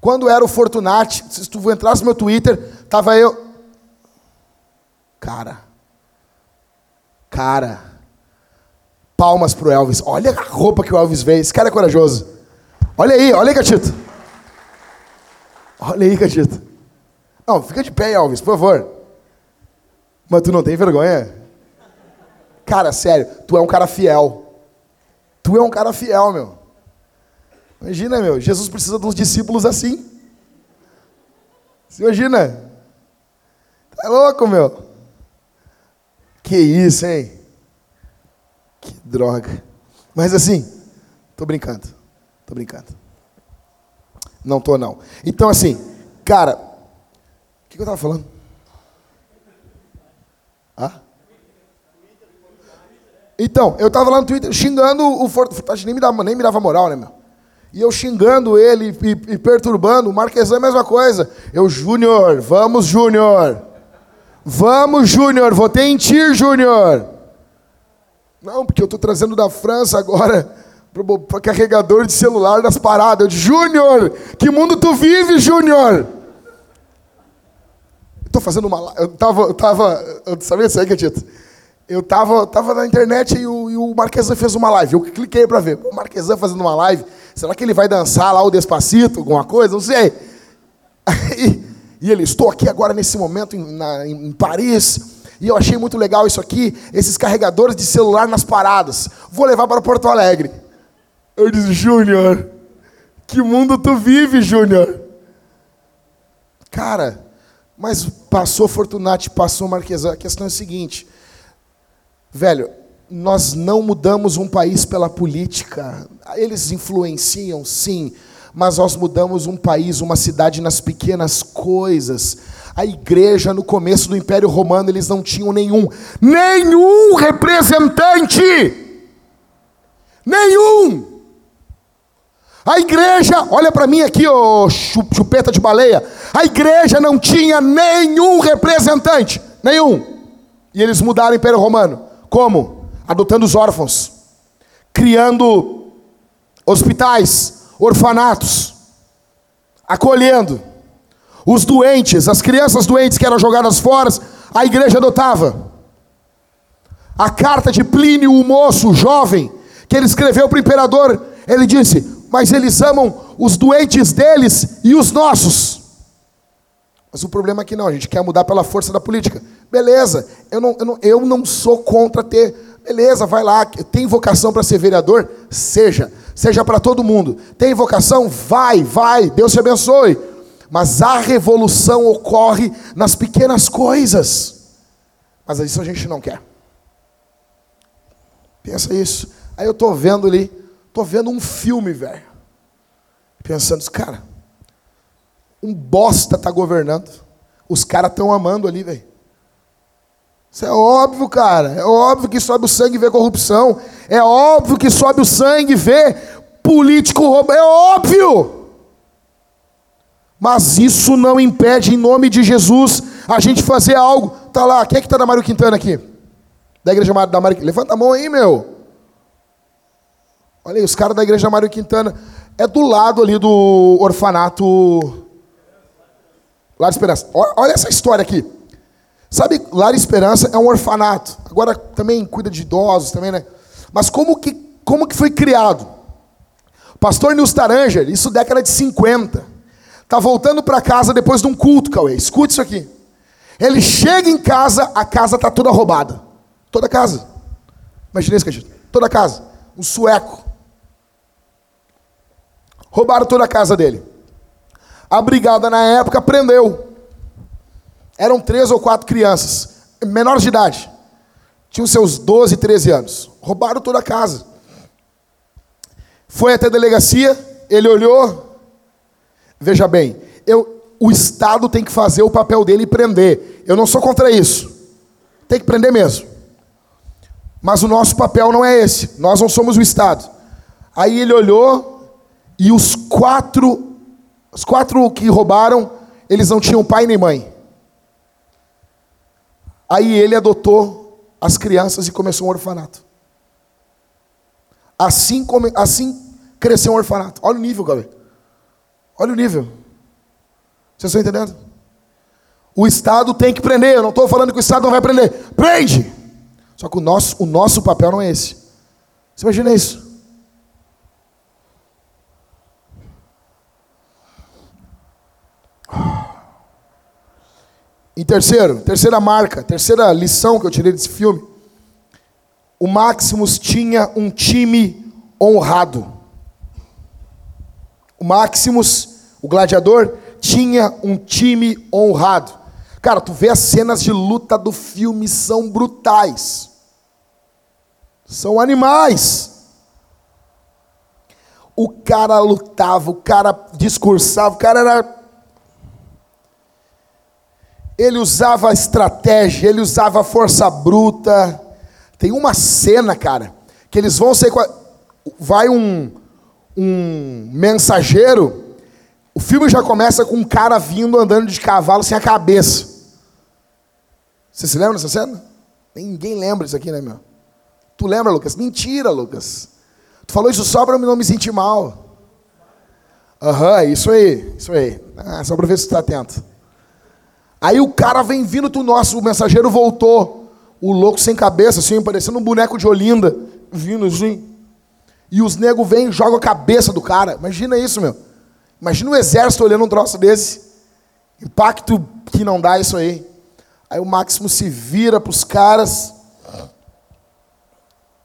Quando era o Fortunati, se tu entrasse no meu Twitter, tava eu. Cara. Cara. Palmas pro Elvis. Olha a roupa que o Elvis veio. Esse cara é corajoso. Olha aí, olha aí, Catito. Olha aí, Catito. Não, fica de pé, Elvis, por favor. Mas tu não tem vergonha? Cara, sério, tu é um cara fiel. Tu é um cara fiel, meu. Imagina, meu, Jesus precisa de uns discípulos assim. Você imagina? Tá louco, meu? Que isso, hein? Que droga. Mas assim, tô brincando. Tô brincando. Não tô, não. Então, assim, cara, o que, que eu tava falando? Então, eu tava lá no Twitter xingando o Fortaleza, nem me dava, nem me dava moral, né, meu? E eu xingando ele e, e perturbando, o Marquesan é a mesma coisa. Eu, Júnior, vamos, Júnior. Vamos, Júnior, votei em ti, Júnior. Não, porque eu estou trazendo da França agora para carregador de celular das paradas. Eu Júnior, que mundo tu vive, Júnior? Estou fazendo uma. Eu tava. Eu tava eu sabia isso aí, Catito? Eu tava, tava na internet e o, e o Marquesan fez uma live. Eu cliquei para ver. O Marquesan fazendo uma live. Será que ele vai dançar lá o Despacito, alguma coisa? Não sei. Aí, e ele, estou aqui agora nesse momento em, na, em Paris. E eu achei muito legal isso aqui, esses carregadores de celular nas paradas. Vou levar para Porto Alegre. Eu disse, Júnior, que mundo tu vive, Júnior? Cara, mas passou Fortunati, passou Marquesão. A questão é a seguinte, velho, nós não mudamos um país pela política. Eles influenciam, sim, mas nós mudamos um país, uma cidade nas pequenas coisas. A igreja no começo do Império Romano, eles não tinham nenhum, nenhum representante. Nenhum. A igreja, olha para mim aqui, ô chupeta de baleia. A igreja não tinha nenhum representante, nenhum. E eles mudaram o Império Romano. Como? Adotando os órfãos, criando hospitais, orfanatos, acolhendo os doentes, as crianças doentes que eram jogadas fora, a igreja adotava. A carta de Plínio, o moço jovem, que ele escreveu para o imperador, ele disse: mas eles amam os doentes deles e os nossos. Mas o problema é que não, a gente quer mudar pela força da política. Beleza, eu não, eu não, eu não sou contra ter. Beleza, vai lá. Tem vocação para ser vereador? Seja. Seja para todo mundo. Tem vocação? Vai, vai. Deus te abençoe. Mas a revolução ocorre nas pequenas coisas. Mas isso a gente não quer. Pensa isso. Aí eu estou vendo ali Tô vendo um filme, velho. Pensando, cara, um bosta tá governando. Os caras estão amando ali, velho. Isso é óbvio, cara. É óbvio que sobe o sangue e vê corrupção. É óbvio que sobe o sangue e vê político roubando. É óbvio. Mas isso não impede, em nome de Jesus, a gente fazer algo. Tá lá, quem é que tá da Mário Quintana aqui? Da igreja da Mário Quintana. Levanta a mão aí, meu. Olha aí, os caras da igreja Mário Quintana. É do lado ali do orfanato. Lar Esperança. Olha essa história aqui. Sabe, Lar Esperança é um orfanato. Agora também cuida de idosos também, né? Mas como que, como que foi criado? Pastor Nils Taranger, isso década de 50. Tá voltando para casa depois de um culto, Cauê. Escute isso aqui. Ele chega em casa, a casa tá toda roubada. Toda a casa. Imagina isso, Cajito. Toda a casa. Um sueco. Roubaram toda a casa dele. A brigada na época prendeu. Eram três ou quatro crianças, menores de idade. Tinham seus 12, 13 anos. Roubaram toda a casa. Foi até a delegacia, ele olhou. Veja bem, eu, o Estado tem que fazer o papel dele e prender. Eu não sou contra isso. Tem que prender mesmo. Mas o nosso papel não é esse. Nós não somos o Estado. Aí ele olhou e os quatro, os quatro que roubaram, eles não tinham pai nem mãe. Aí ele adotou as crianças e começou um orfanato. Assim, come, assim cresceu um orfanato. Olha o nível, galera. Olha o nível. Vocês estão entendendo? O Estado tem que prender. Eu não estou falando que o Estado não vai prender. Prende! Só que o nosso, o nosso papel não é esse. Você imagina isso? E terceiro, terceira marca, terceira lição que eu tirei desse filme. O Maximus tinha um time honrado. O Maximus, o gladiador, tinha um time honrado. Cara, tu vê as cenas de luta do filme, são brutais. São animais. O cara lutava, o cara discursava, o cara era. Ele usava estratégia, ele usava força bruta. Tem uma cena, cara, que eles vão ser. Vai um, um mensageiro o filme já começa com um cara vindo andando de cavalo sem a cabeça. Você se lembra dessa cena? Ninguém lembra disso aqui, né, meu? Tu lembra, Lucas? Mentira, Lucas. Tu falou isso só para não me sentir mal. Aham, uhum, isso aí, isso aí. Ah, só para ver se tu está atento. Aí o cara vem vindo do nosso, o mensageiro voltou. O louco sem cabeça, assim, parecendo um boneco de Olinda, vindo assim. E os negros vêm e jogam a cabeça do cara. Imagina isso, meu. Imagina o exército olhando um troço desse. Impacto que não dá isso aí. Aí o Máximo se vira para os caras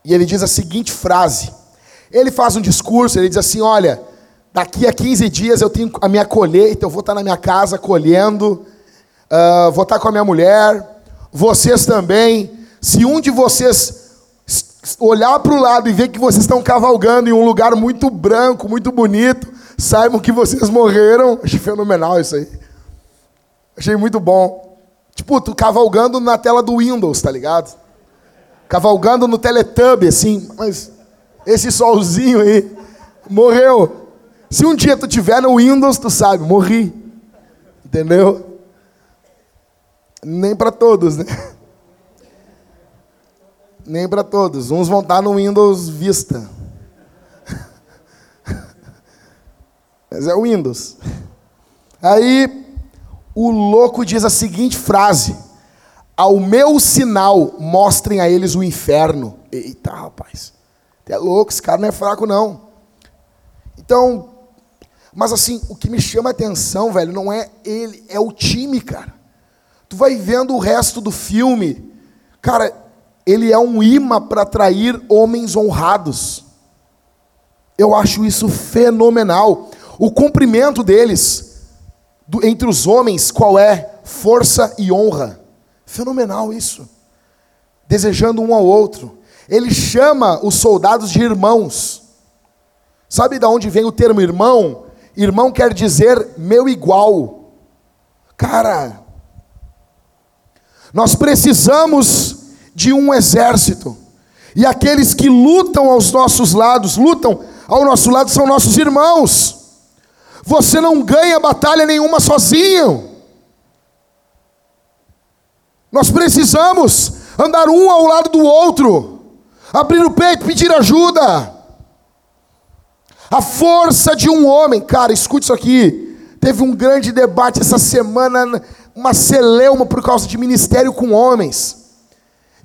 e ele diz a seguinte frase. Ele faz um discurso, ele diz assim: Olha, daqui a 15 dias eu tenho a minha colheita, eu vou estar na minha casa colhendo, uh, vou estar com a minha mulher, vocês também. Se um de vocês olhar para o lado e ver que vocês estão cavalgando em um lugar muito branco, muito bonito, saibam que vocês morreram. Achei fenomenal isso aí. Achei muito bom. Tipo, tu cavalgando na tela do Windows, tá ligado? Cavalgando no Teletubb, assim. Mas esse solzinho aí morreu. Se um dia tu tiver no Windows, tu sabe, morri. Entendeu? Nem para todos, né? Nem para todos. Uns vão estar no Windows Vista. Mas é o Windows. Aí o louco diz a seguinte frase: Ao meu sinal, mostrem a eles o inferno. Eita, rapaz. É louco, esse cara não é fraco, não. Então, mas assim, o que me chama a atenção, velho, não é ele, é o time, cara. Tu vai vendo o resto do filme, cara, ele é um imã para atrair homens honrados. Eu acho isso fenomenal. O cumprimento deles, do, entre os homens, qual é? Força e honra. Fenomenal isso. Desejando um ao outro. Ele chama os soldados de irmãos. Sabe de onde vem o termo irmão? Irmão quer dizer meu igual. Cara, nós precisamos de um exército. E aqueles que lutam aos nossos lados, lutam ao nosso lado, são nossos irmãos. Você não ganha batalha nenhuma sozinho. Nós precisamos andar um ao lado do outro, abrir o peito, pedir ajuda. A força de um homem, cara, escute isso aqui. Teve um grande debate essa semana, uma celeuma por causa de ministério com homens.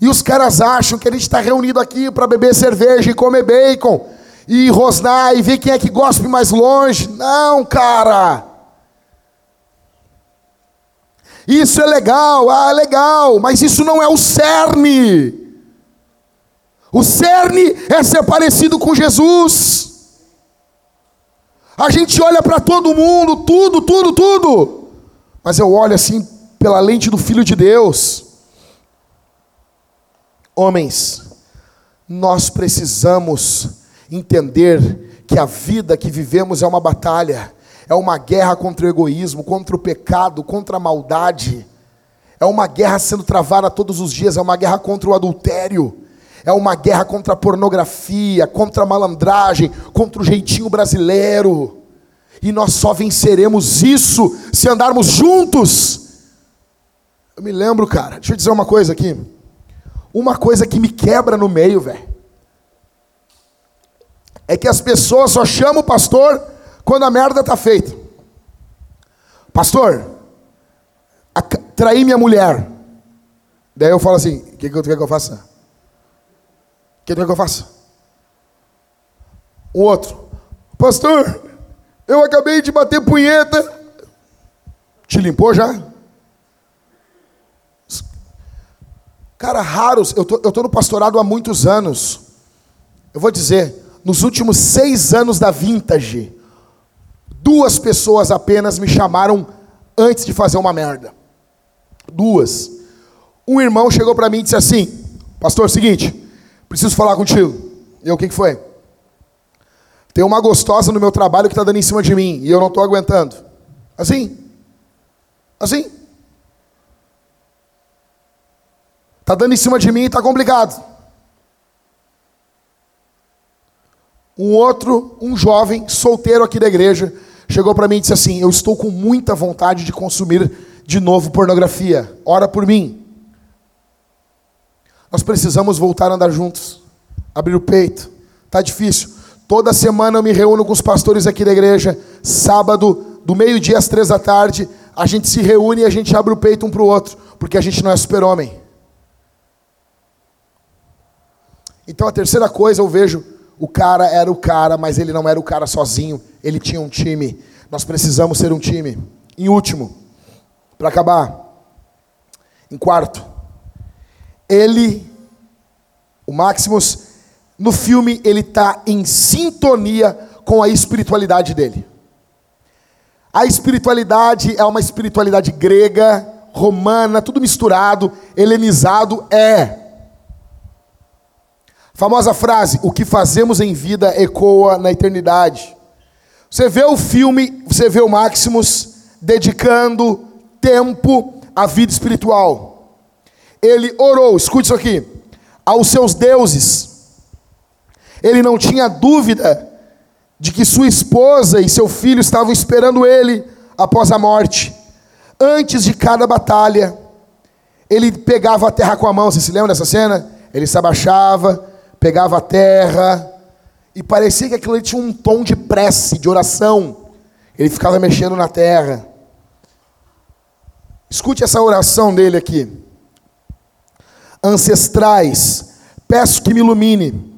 E os caras acham que a gente está reunido aqui para beber cerveja e comer bacon e rosnar e ver quem é que gospe mais longe. Não, cara. Isso é legal, ah, legal, mas isso não é o cerne. O cerne é ser parecido com Jesus. A gente olha para todo mundo, tudo, tudo, tudo. Mas eu olho assim pela lente do Filho de Deus. Homens, nós precisamos entender que a vida que vivemos é uma batalha, É uma guerra contra o egoísmo, contra o pecado, contra a maldade. É uma guerra sendo travada todos os dias, é uma guerra contra o adultério. É uma guerra contra a pornografia, contra a malandragem, contra o jeitinho brasileiro. E nós só venceremos isso se andarmos juntos. Eu me lembro, cara, deixa eu dizer uma coisa aqui. Uma coisa que me quebra no meio, velho. É que as pessoas só chamam o pastor quando a merda tá feita. Pastor, traí minha mulher. Daí eu falo assim: o que, que, que eu faça? O que, que eu faça? O outro, pastor, eu acabei de bater punheta. Te limpou já? Cara, raros, eu tô, tô no pastorado há muitos anos. Eu vou dizer, nos últimos seis anos da Vintage, duas pessoas apenas me chamaram antes de fazer uma merda. Duas. Um irmão chegou para mim e disse assim: Pastor, seguinte, preciso falar contigo. Eu, o que, que foi? Tem uma gostosa no meu trabalho que está dando em cima de mim e eu não estou aguentando. Assim. Assim. Está dando em cima de mim e está complicado. Um outro, um jovem solteiro aqui da igreja, chegou para mim e disse assim: Eu estou com muita vontade de consumir de novo pornografia. Ora por mim. Nós precisamos voltar a andar juntos, abrir o peito. Tá difícil. Toda semana eu me reúno com os pastores aqui da igreja. Sábado, do meio-dia às três da tarde, a gente se reúne e a gente abre o peito um para o outro, porque a gente não é super-homem. Então a terceira coisa eu vejo, o cara era o cara, mas ele não era o cara sozinho, ele tinha um time. Nós precisamos ser um time. Em último, para acabar, em quarto, ele, o Maximus, no filme ele está em sintonia com a espiritualidade dele. A espiritualidade é uma espiritualidade grega, romana, tudo misturado, helenizado, é. Famosa frase: o que fazemos em vida ecoa na eternidade. Você vê o filme, você vê o Maximus dedicando tempo à vida espiritual. Ele orou, escute isso aqui, aos seus deuses. Ele não tinha dúvida de que sua esposa e seu filho estavam esperando ele após a morte. Antes de cada batalha, ele pegava a terra com a mão. Você se lembra dessa cena? Ele se abaixava, pegava a terra, e parecia que aquilo tinha um tom de prece, de oração. Ele ficava mexendo na terra. Escute essa oração dele aqui. Ancestrais, peço que me ilumine.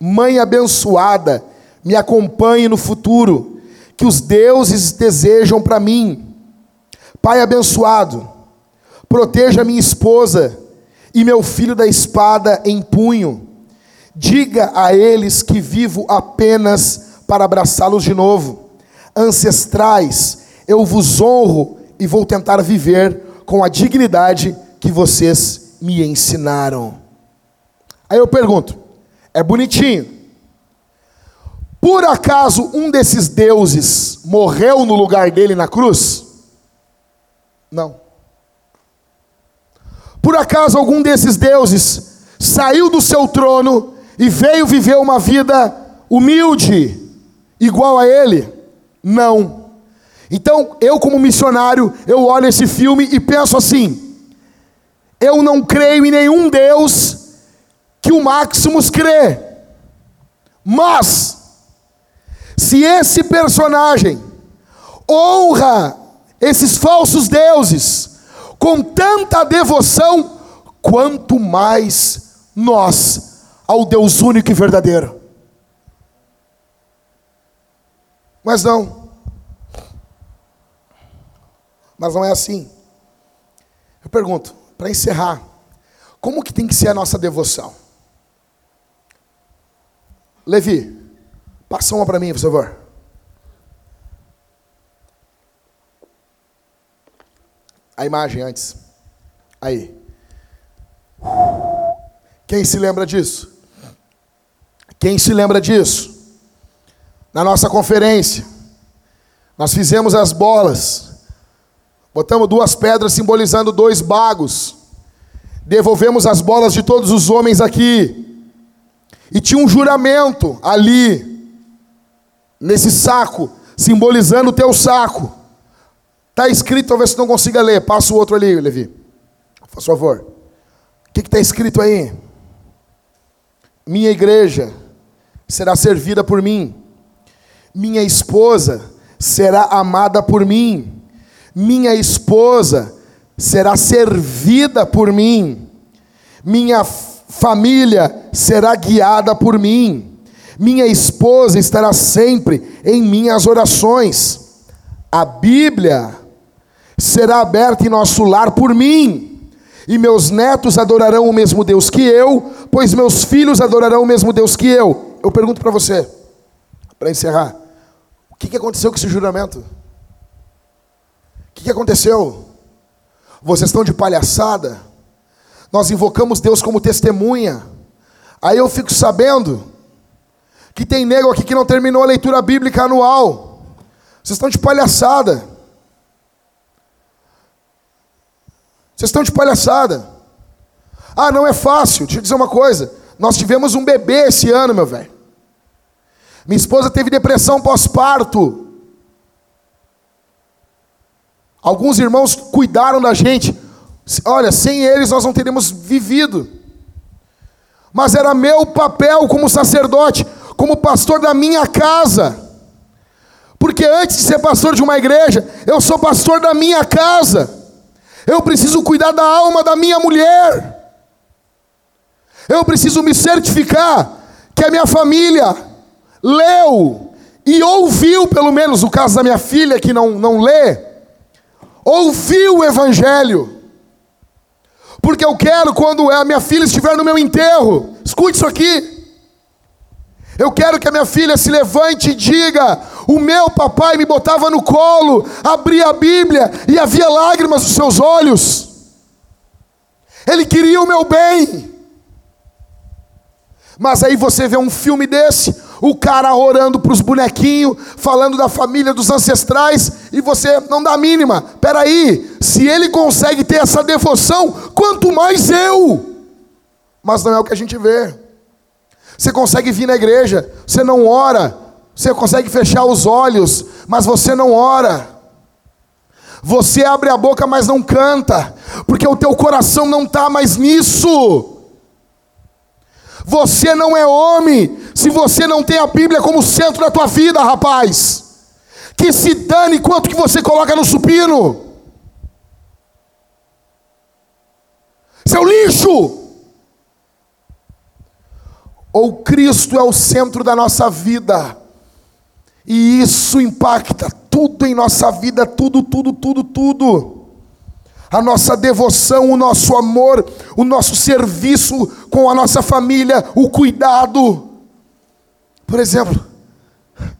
Mãe abençoada, me acompanhe no futuro, que os deuses desejam para mim. Pai abençoado, proteja minha esposa e meu filho da espada em punho Diga a eles que vivo apenas para abraçá-los de novo. Ancestrais, eu vos honro e vou tentar viver com a dignidade que vocês me ensinaram. Aí eu pergunto: é bonitinho. Por acaso um desses deuses morreu no lugar dele na cruz? Não. Por acaso algum desses deuses saiu do seu trono e veio viver uma vida humilde, igual a ele? Não. Então, eu como missionário, eu olho esse filme e penso assim: eu não creio em nenhum Deus que o Maximus crê. Mas se esse personagem honra esses falsos deuses com tanta devoção, quanto mais nós ao Deus único e verdadeiro. Mas não. Mas não é assim. Eu pergunto, para encerrar, como que tem que ser a nossa devoção? Levi, passa uma para mim, por favor. A imagem antes. Aí. Quem se lembra disso? Quem se lembra disso? Na nossa conferência, Nós fizemos as bolas. Botamos duas pedras simbolizando dois bagos. Devolvemos as bolas de todos os homens aqui. E tinha um juramento ali, nesse saco, simbolizando o teu saco. Está escrito, talvez você não consiga ler. Passa o outro ali, Levi. Por favor. O que está escrito aí? Minha igreja será servida por mim. Minha esposa será amada por mim. Minha esposa será servida por mim. Minha família será guiada por mim. Minha esposa estará sempre em minhas orações. A Bíblia será aberta em nosso lar por mim. E meus netos adorarão o mesmo Deus que eu, pois meus filhos adorarão o mesmo Deus que eu. Eu pergunto para você, para encerrar: o que aconteceu com esse juramento? O que aconteceu? Vocês estão de palhaçada? Nós invocamos Deus como testemunha. Aí eu fico sabendo que tem nego aqui que não terminou a leitura bíblica anual. Vocês estão de palhaçada. Vocês estão de palhaçada. Ah, não é fácil. Deixa eu dizer uma coisa. Nós tivemos um bebê esse ano, meu velho. Minha esposa teve depressão pós-parto. Alguns irmãos cuidaram da gente. Olha, sem eles nós não teríamos vivido. Mas era meu papel como sacerdote, como pastor da minha casa. Porque antes de ser pastor de uma igreja, eu sou pastor da minha casa. Eu preciso cuidar da alma da minha mulher. Eu preciso me certificar que a minha família leu e ouviu, pelo menos o caso da minha filha que não, não lê, ouviu o Evangelho. Porque eu quero, quando a minha filha estiver no meu enterro, escute isso aqui. Eu quero que a minha filha se levante e diga: O meu papai me botava no colo, abria a Bíblia e havia lágrimas nos seus olhos. Ele queria o meu bem. Mas aí você vê um filme desse, o cara orando para os bonequinhos, falando da família dos ancestrais, e você não dá mínima. Peraí, se ele consegue ter essa devoção, quanto mais eu. Mas não é o que a gente vê. Você consegue vir na igreja, você não ora, você consegue fechar os olhos, mas você não ora. Você abre a boca, mas não canta, porque o teu coração não está mais nisso. Você não é homem se você não tem a Bíblia como centro da tua vida, rapaz. Que se dane quanto que você coloca no supino. Seu lixo ou Cristo é o centro da nossa vida. E isso impacta tudo em nossa vida, tudo, tudo, tudo, tudo. A nossa devoção, o nosso amor, o nosso serviço com a nossa família, o cuidado. Por exemplo,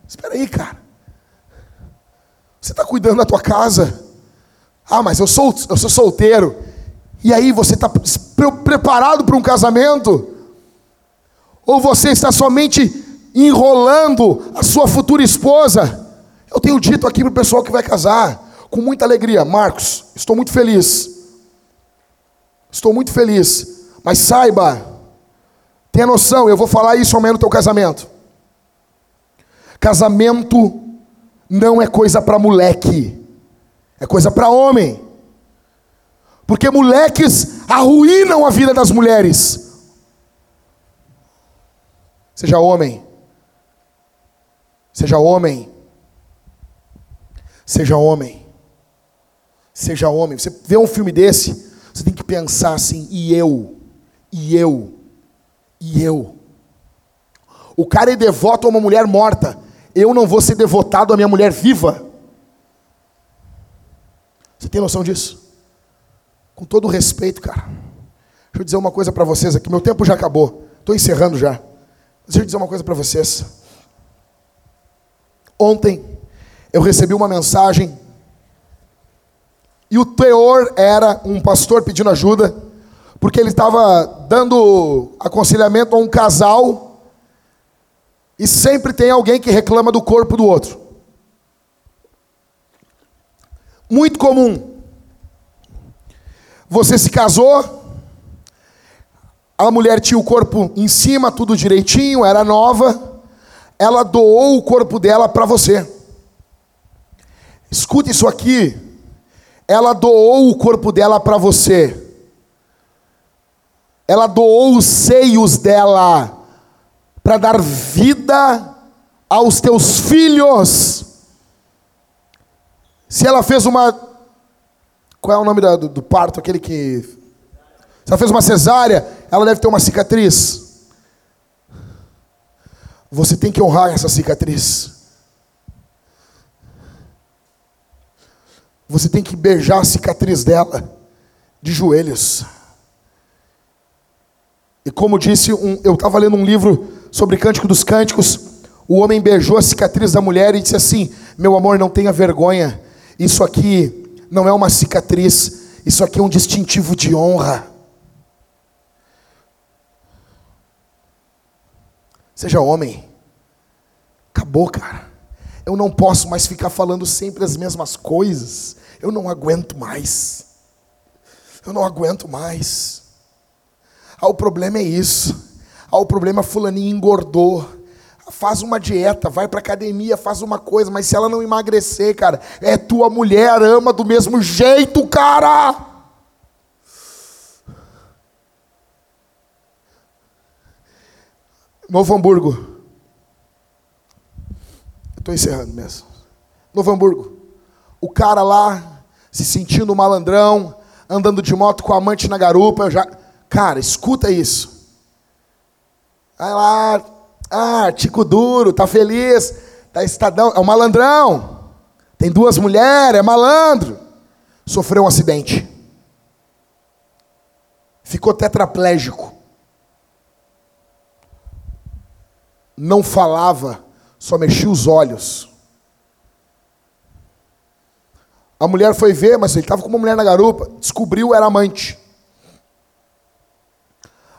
espera aí, cara. Você está cuidando da tua casa? Ah, mas eu sou, eu sou solteiro. E aí, você está preparado para um casamento? Ou você está somente enrolando a sua futura esposa? Eu tenho dito aqui para o pessoal que vai casar, com muita alegria, Marcos, estou muito feliz. Estou muito feliz. Mas saiba, tenha noção, eu vou falar isso amanhã no teu casamento. Casamento não é coisa para moleque, é coisa para homem. Porque moleques arruinam a vida das mulheres. Seja homem. Seja homem. Seja homem. Seja homem. Você vê um filme desse, você tem que pensar assim, e eu? E eu? E eu? O cara é devoto a uma mulher morta. Eu não vou ser devotado à minha mulher viva. Você tem noção disso? Com todo respeito, cara. Deixa eu dizer uma coisa para vocês aqui. Meu tempo já acabou. Estou encerrando já. Deixa eu dizer uma coisa para vocês. Ontem eu recebi uma mensagem e o teor era um pastor pedindo ajuda, porque ele estava dando aconselhamento a um casal e sempre tem alguém que reclama do corpo do outro. Muito comum. Você se casou, a mulher tinha o corpo em cima, tudo direitinho, era nova. Ela doou o corpo dela para você. Escute isso aqui. Ela doou o corpo dela para você. Ela doou os seios dela para dar vida aos teus filhos. Se ela fez uma. Qual é o nome do, do parto? Aquele que. Se ela fez uma cesárea, ela deve ter uma cicatriz. Você tem que honrar essa cicatriz. Você tem que beijar a cicatriz dela de joelhos. E como disse, um, eu estava lendo um livro sobre Cântico dos Cânticos. O homem beijou a cicatriz da mulher e disse assim: Meu amor, não tenha vergonha. Isso aqui não é uma cicatriz, isso aqui é um distintivo de honra. Seja homem. Acabou, cara. Eu não posso mais ficar falando sempre as mesmas coisas. Eu não aguento mais. Eu não aguento mais. Ah, o problema é isso. Ah, o problema fulaninho engordou. Faz uma dieta, vai para academia, faz uma coisa, mas se ela não emagrecer, cara, é tua mulher, ama do mesmo jeito, cara. Novo Hamburgo. Estou encerrando mesmo. Novo Hamburgo. O cara lá, se sentindo malandrão, andando de moto com a amante na garupa. Já... Cara, escuta isso. Vai lá, ah, Tico Duro, tá feliz, tá estadão, é um malandrão. Tem duas mulheres, é malandro. Sofreu um acidente. Ficou tetraplégico. Não falava só mexia os olhos. A mulher foi ver, mas ele estava com uma mulher na garupa, descobriu, era amante.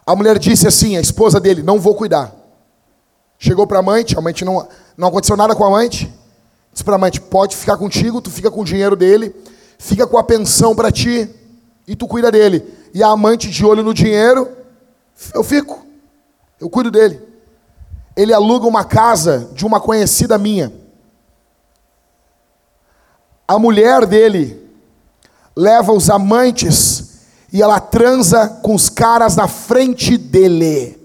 A mulher disse assim, a esposa dele, não vou cuidar. Chegou para a amante, a amante não, não aconteceu nada com a amante. Disse para a amante, pode ficar contigo, tu fica com o dinheiro dele, fica com a pensão para ti e tu cuida dele. E a amante de olho no dinheiro, eu fico, eu cuido dele ele aluga uma casa de uma conhecida minha. A mulher dele leva os amantes e ela transa com os caras na frente dele.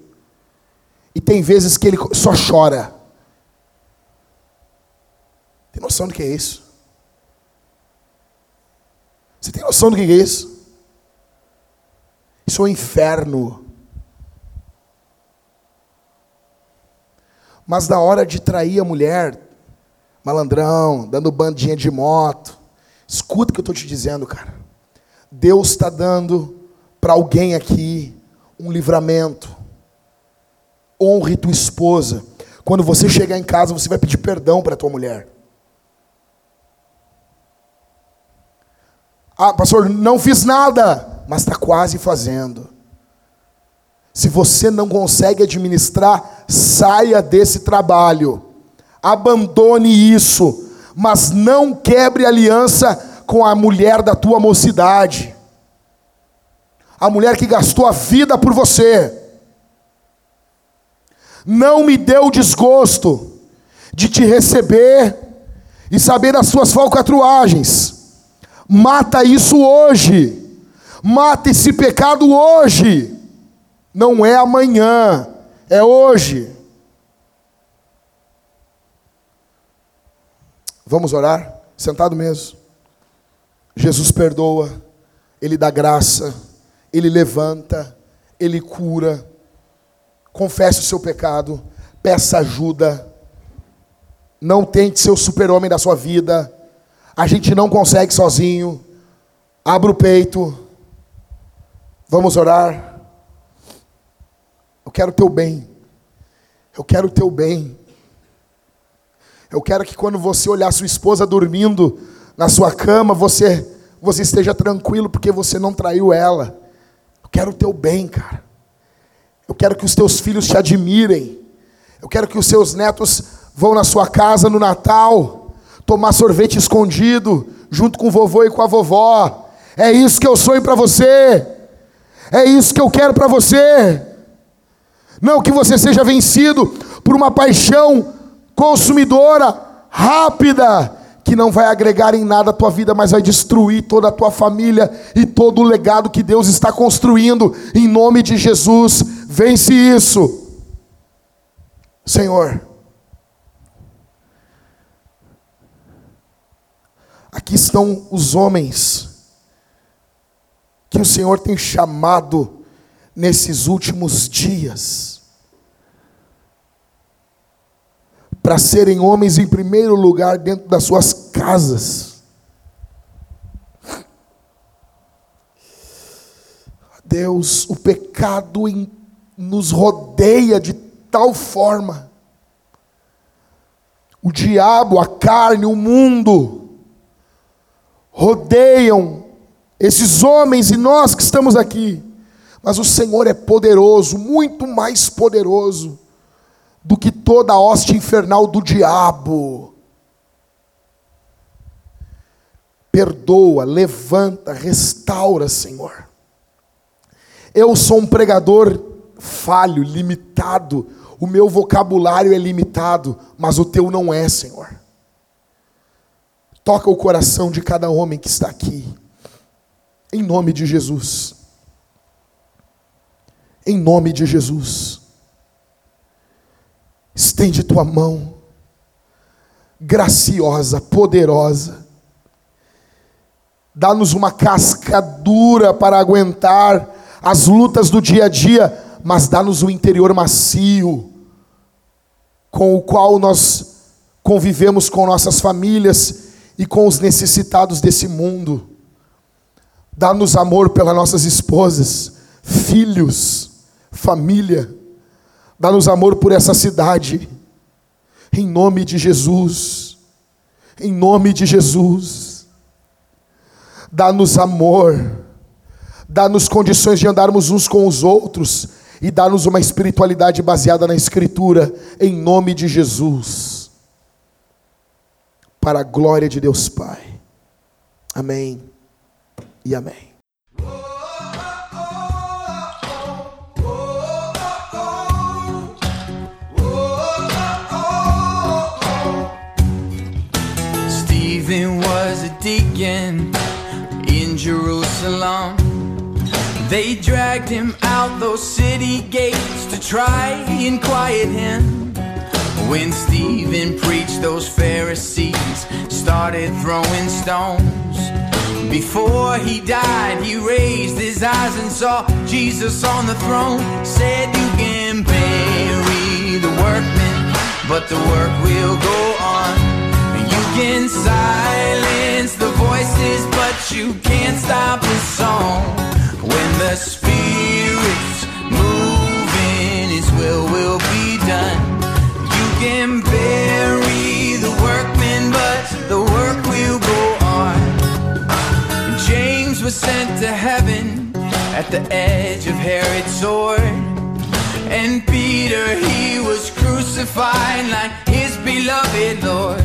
E tem vezes que ele só chora. Tem noção do que é isso? Você tem noção do que é isso? Isso é um inferno. Mas na hora de trair a mulher, malandrão, dando bandinha de moto, escuta o que eu estou te dizendo, cara. Deus está dando para alguém aqui um livramento. Honre tua esposa. Quando você chegar em casa, você vai pedir perdão para tua mulher. Ah, pastor, não fiz nada, mas está quase fazendo. Se você não consegue administrar, saia desse trabalho. Abandone isso, mas não quebre aliança com a mulher da tua mocidade. A mulher que gastou a vida por você. Não me o desgosto de te receber e saber das suas falcatruagens. Mata isso hoje. Mata esse pecado hoje. Não é amanhã, é hoje. Vamos orar? Sentado mesmo. Jesus perdoa, Ele dá graça, Ele levanta, Ele cura. Confesse o seu pecado, peça ajuda. Não tente ser o super-homem da sua vida. A gente não consegue sozinho. Abra o peito. Vamos orar. Eu quero o teu bem. Eu quero o teu bem. Eu quero que quando você olhar sua esposa dormindo na sua cama, você você esteja tranquilo porque você não traiu ela. Eu quero o teu bem, cara. Eu quero que os teus filhos te admirem. Eu quero que os seus netos vão na sua casa no Natal tomar sorvete escondido junto com o vovô e com a vovó. É isso que eu sonho para você. É isso que eu quero para você. Não que você seja vencido por uma paixão consumidora, rápida, que não vai agregar em nada a tua vida, mas vai destruir toda a tua família e todo o legado que Deus está construindo. Em nome de Jesus, vence isso. Senhor, aqui estão os homens que o Senhor tem chamado nesses últimos dias para serem homens em primeiro lugar dentro das suas casas. Deus, o pecado em, nos rodeia de tal forma. O diabo, a carne, o mundo rodeiam esses homens e nós que estamos aqui. Mas o Senhor é poderoso, muito mais poderoso do que toda a hoste infernal do diabo. Perdoa, levanta, restaura, Senhor. Eu sou um pregador falho, limitado. O meu vocabulário é limitado, mas o teu não é, Senhor. Toca o coração de cada homem que está aqui. Em nome de Jesus. Em nome de Jesus. Estende tua mão, graciosa, poderosa. Dá-nos uma casca dura para aguentar as lutas do dia a dia, mas dá-nos um interior macio, com o qual nós convivemos com nossas famílias e com os necessitados desse mundo. Dá-nos amor pelas nossas esposas, filhos, família. Dá-nos amor por essa cidade. Em nome de Jesus. Em nome de Jesus. Dá-nos amor. Dá-nos condições de andarmos uns com os outros. E dá-nos uma espiritualidade baseada na Escritura. Em nome de Jesus. Para a glória de Deus Pai. Amém e amém. Stephen was a deacon in Jerusalem. They dragged him out those city gates to try and quiet him. When Stephen preached, those Pharisees started throwing stones. Before he died, he raised his eyes and saw Jesus on the throne. Said, You can bury the workmen, but the work will go on. Can silence the voices, but you can't stop the song. When the Spirit's moving, His will will be done. You can bury the workmen, but the work will go on. James was sent to heaven at the edge of Herod's sword. And Peter, he was crucified like his beloved Lord.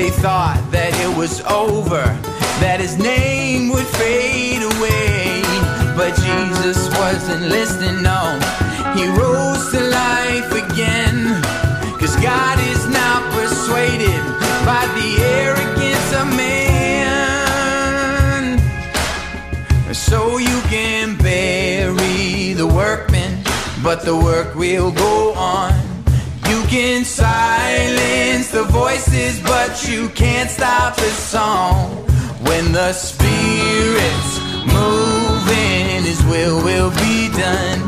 They thought that it was over, that his name would fade away. But Jesus wasn't listening, no. He rose to life again. Cause God is not persuaded by the arrogance of man. So you can bury the workmen, but the work will go on. In silence the voices, but you can't stop the song. When the spirit's moving, His will will be done.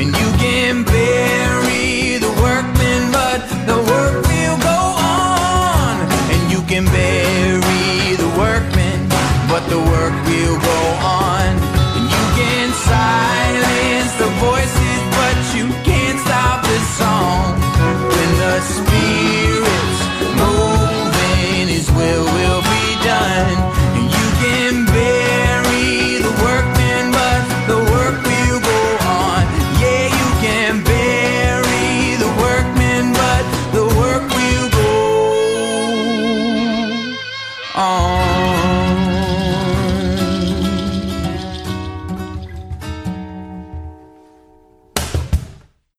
And you can bury the workmen, but the work